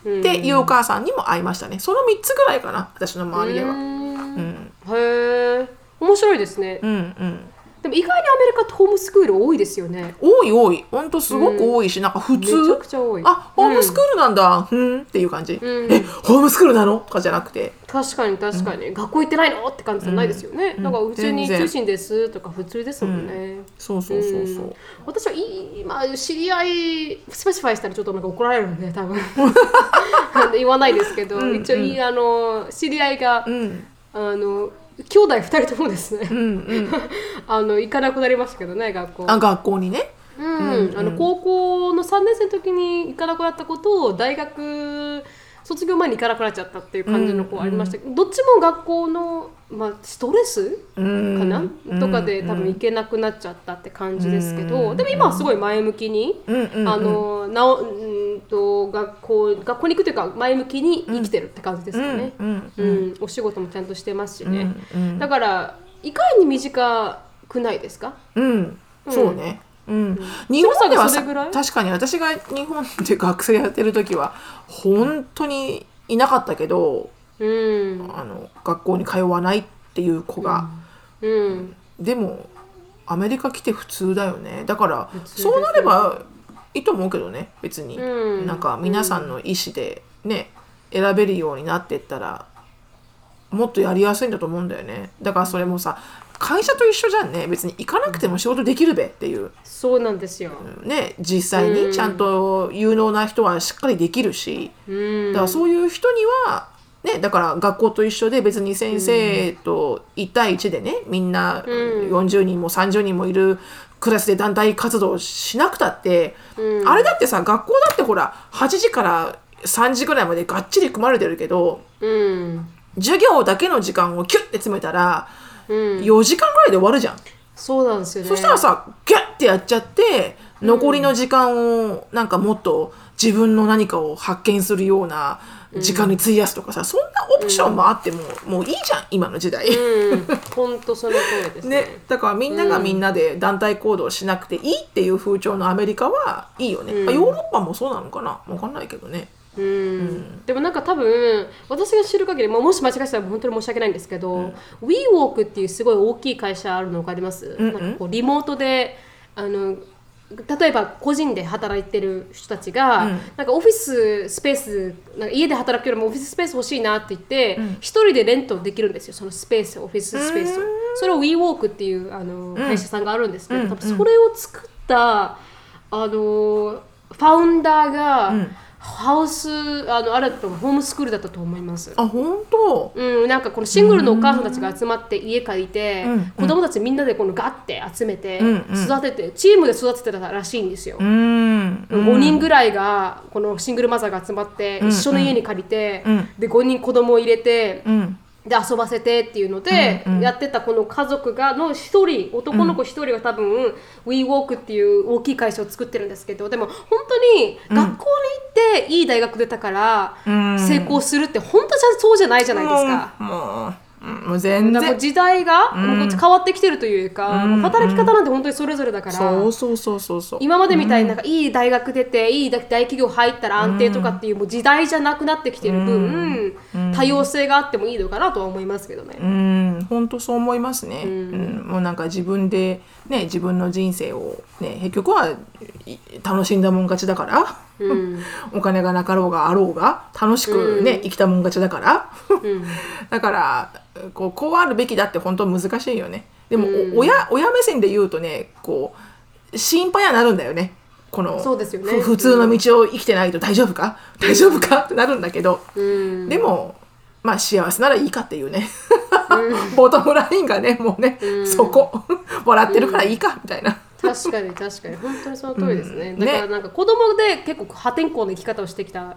っていうお母さんにも会いましたね。その3つぐらいかな、私の周りでは。ううんんへえ面白いですね、うんうん。でも意外にアメリカってホームスクール多いですよね。多い多い。ほんとすごく多いし、なんか普めちゃ通く。ちゃ多い。あ、ホームスクールなんだ。ふんっていう感じ。うん。え、ホームスクールなの？とかじゃなくて。確かに確かに、学校行ってないの？って感じじゃないですよね、うん。なんか普通に通信ですとか普通ですもんね、そうそうそうそう。ん。私はいい、まあ、知り合いスペシファイしたらちょっとなんか怒られるので多分。言わないですけど、うん一応いいあの知り合いが、うん。あの兄弟2人ともですね、うんうん。あの行かなくなりましたけどね学校。あ、学校にね。うん。あの高校の3年生の時に行かなくなったことを大学卒業前に行かなくなっちゃったっていう感じの子ありました。けど、どっちも学校の、まあ、ストレスうん。かな、うん。とかで多分行けなくなっちゃったって感じですけど、うん。でも今はすごい前向きに。あのなおうんと学校学校に行くというか前向きに生きてるって感じですうかね、んうん。お仕事もちゃんとしてますしうんね、うん。だからいかに短くないですか？うん。そうね。うん、日本では確かに私が日本で学生やってる時は本当にいなかったけどうん。あの学校に通わないっていう子が、うん。でもアメリカ来て普通だよね。だからそうなればいいと思うけどね。別に、うん。なんか皆さんの意思でね選べるようになってったらもっとやりやすいんだと思うんだよね。だからそれもさ会社と一緒じゃんね。別に行かなくても仕事できるべっていう。そうなんですよ。ね実際にちゃんと有能な人はしっかりできるし、うん。だからそういう人にはね、だから学校と一緒で別に先生と1対1でねみんな40人も30人もいるクラスで団体活動しなくたって、あれだってさ学校だってほら8時から3時ぐらいまでがっちり組まれてるけどうん。授業だけの時間をキュッて詰めたらうん。4時間ぐらいで終わるじゃん。そうなんですよね。そしたらさギュッてやっちゃって残りの時間をなんかもっと自分の何かを発見するような時間に費やすとかさ、そんなオプションもあっても、もういいじゃん今の時代。うん。本当その通りですね。ね、だからみんながみんなで団体行動しなくていいっていう風潮のアメリカはいいよね、うん。あヨーロッパもそうなのかな？わかんないけどね。うん。でもなんか多分私が知る限り、まあ、もし間違えてたら本当に申し訳ないんですけど、WeWork っていうすごい大きい会社あるの分かります、うんうん。なんかこうリモートであの例えば個人で働いてる人たちが、うん。なんかオフィススペースなんか家で働くよりもオフィススペース欲しいなって言って一、人でレントできるんですよそのスペースオフィススペースを。それを WeWork っていうあの会社さんがあるんですけど、うん。多分それを作ったあのファウンダーが、んハウスあのあれだとホームスクールだったと思います。あ本当？うん、なんかこのシングルのお母さんたちが集まって家借りて、うん。子供たちみんなでこのガッて集めて、うんうん。育ててチームで育ててたらしいんですよ。うん。5人ぐらいがこのシングルマザーが集まって、ん。一緒の家に借りて、うん。で5人子供を入れて、うんで遊ばせてっていうので、やってたこの家族がの一人男の子一人が多分、WeWork っていう大きい会社を作ってるんですけどでも本当に学校に行っていい大学出たからうん。成功するって本当じゃそうじゃないじゃないですか。もうもう全然。時代が変わってきてるというか、もう働き方なんて本当にそれぞれだから、そうそうそうそう。そう今までみたいになん。かいい大学出ていい大企業入ったら安定とかっていうもう時代じゃなくなってきてる分、多様性があってもいいのかなとは思いますけどね。うん。本当そう思いますね、うん。もうなんか自分でね自分の人生をね結局はい楽しんだもん勝ちだから、うん。お金がなかろうがあろうが楽しくね、生きたもん勝ちだから、うん。だからこうこうあるべきだって本当難しいよね。でも、お親親目線で言うとねこう心配はなるんだよねこのそうですよね。ふ普通の道を生きてないと大丈夫か？大丈夫か？ってなるんだけど、うん。でもまあ幸せならいいかっていうね、ボトムラインがねもうね、そこ。笑ってるからいいか？みたいな。確かに確かに。本当にその通りですね、うん。だからねなんか子供で結構破天荒な生き方をしてきた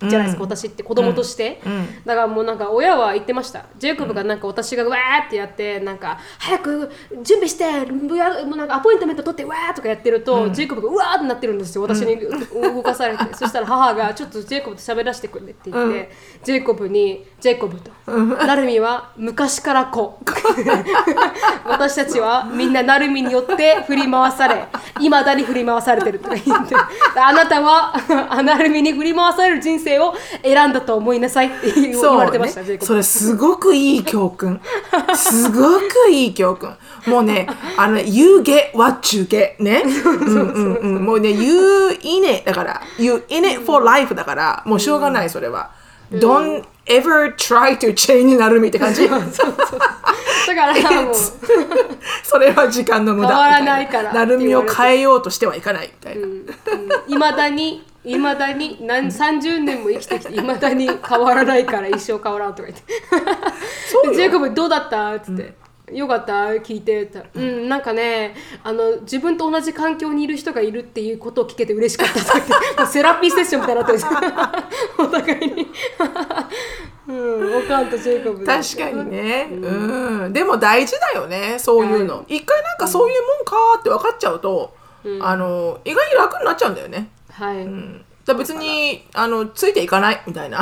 じゃないですか、うん。私って子供として、うん。だからもうなんか親は言ってました。ジェイコブがなんか私がわーってやってなんか早く準備してもうなんかアポイントメント取ってわーとかやってると、ジェイコブがうわーってなってるんですよ。私に動かされて、そしたら母がちょっとジェイコブと喋らせてくれって言って、ジェイコブにジェイコブと、なるみは昔から子。私たちはみんななるみによって振り回されいまだに振り回されてるとか言って。あなたはあなるみに振り回される人生を選んだと思いなさいって言われてました、ジェイコブそれす。ごくいい教訓。すごくいい教訓。もうね あの「You get what you get ね 」うんうんうん。もうね「You in it」だから「You in it for life」だからもうしょうがないそれは「Don't ever try to change になるみ」って感じ。だからもう。それは時間の無駄変わらないからなるみを変えようとしてはいかないみたいな、いまだにいまだに何30年も生きてきていまだに変わらないから一生変わらんとか言って。でジェイコブどうだった？っつって、よかった？聞いて。たらうんなんかねあの自分と同じ環境にいる人がいるっていうことを聞けて嬉しかったとか言ってセラピーセッションみたいになっ お互いに。うんおかんとジェイコブ。で確かにね、うん、でも大事だよねそういうの、一回なんかそういうもんかーって分かっちゃうと、あの意外に楽になっちゃうんだよね、はい、うん、だ別にあのついていかないみたいな。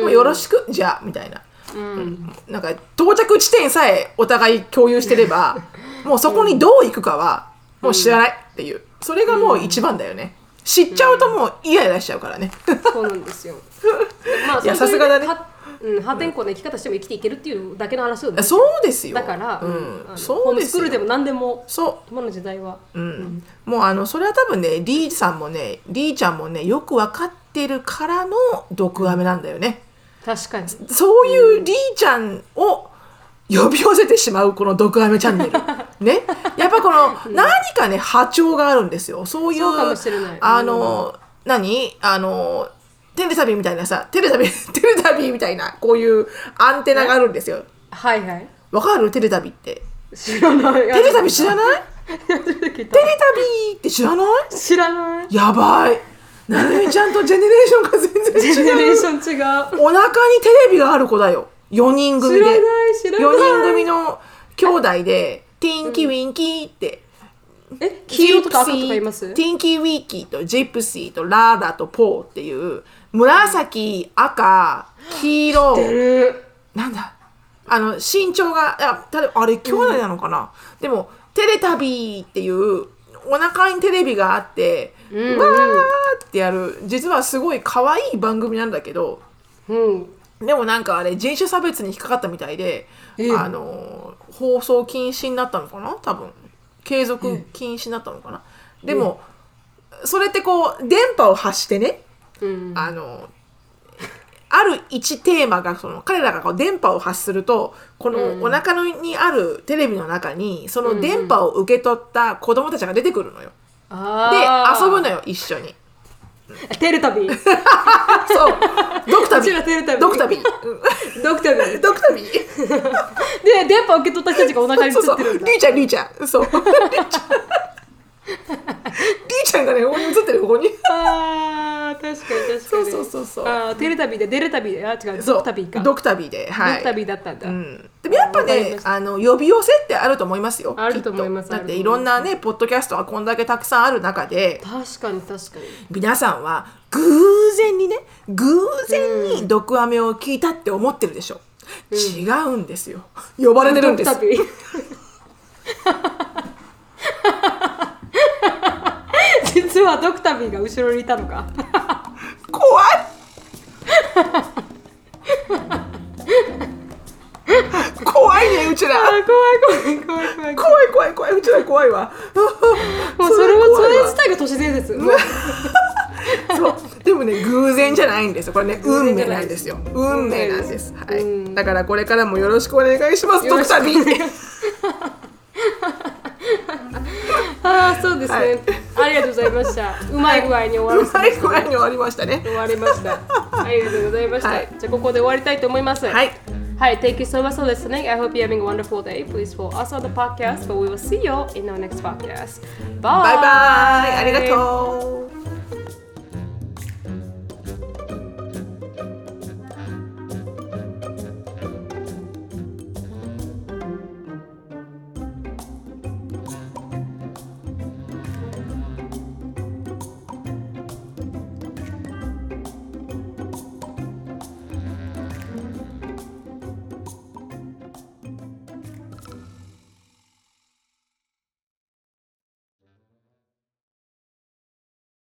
もうよろしくじゃあみたいな。うん。なんか到着地点さえお互い共有してれば もうそこにどう行くかはもう知らないっていう。それがもう一番だよね。知っちゃうともうイライラしちゃうからね。そうなんですよ。まあいやさすがだね。はうん、破天荒な生き方しても生きていけるっていうだけの話をね。そうですよ。だから、ううん。んあのそホームうですよ。スクールでも何でもそ今の時代は、う、うん。もうあのそれは多分ねリーさんもねリーちゃんもねよく分かってるからの毒アメなんだよね、確かに。そういうリーちゃんを呼び寄せてしまうこの毒アメチャンネル。ね。やっぱこの何かね波長があるんですよ。そういうそうあの、何？あのテレタビみたいなさテレタビ テレタビみたいなこういうアンテナがあるんですよ。はいはいわかる？テレタビって。知らないテビ知らない？テレタビって知らない？知らないやばい。なるみちゃんとジェネレーションが全然違う？ジェネレーション違うお腹にテレビがある子だよ。4人組で。知らない知らない4人組の兄弟で、ティンキウィンキーって。え黄色とか赤とかいます？ティンキーウィーキーとジプシーとラーラとポーっていう紫赤黄色。なんだ？あの身長がいやたあれ兄弟なのかな、でもテレタビーっていうお腹にテレビがあって、うんわーってやる。実はすごい可愛い番組なんだけどうん。でもなんかあれ人種差別に引っかかったみたいで、ええ。あの放送禁止になったのかな？多分。継続禁止になったのかな、でも、それってこう電波を発してねうん。あのある一テーマがその彼らがこう電波を発するとこのお腹のにあるテレビの中にその電波を受け取った子供たちが出てくるのよ。あでー遊ぶのよ一緒に。テレタビー。そう。ドクタビらテレタビー。ドクタビうん。ドクタビー。ドクタビで電波を受け取った人たちがお腹にってるんだ。リーちゃんリーちゃんそうリーちゃん。リー ちゃんがねここに映ってるここに。あー確かに確かに。そうそうそうそう。あーテレタビーでデレタビーで。あ違うドクタビーか。ドクタビではい。ドクタビーだったんだ、うん、でもやっぱねあの呼び寄せってあると思いますよ。あると思いますだっていろんなねポッドキャストがこんだけたくさんある中で。確かに確かに。皆さんは偶然にね偶然に毒アメを聞いたって思ってるでしょ、違うんですよ。呼ばれてるんです ドクタビー実はドクタビーが後ろにいたのか。怖い。怖いねうちら。怖い怖い怖い怖い。怖い怖い怖いうちら怖いわ。もうそれはそれ自体が都市伝説。そう。でもね偶然じゃないんですよ。これね運命なんですよ。運命なんです、はい。うん。だからこれからもよろしくお願いしますドクタビお願いしああそうですね、はいありがとうございましたうまい具合に終わうらせまい具合に終わりましたね終わりましたありがとうございました、はいじゃあここで終わりたいと思いますはいはい Thank you so much for listening I hope you're having a wonderful day Please follow us on the podcast but we will see you in our next podcast Bye バイバイありがとう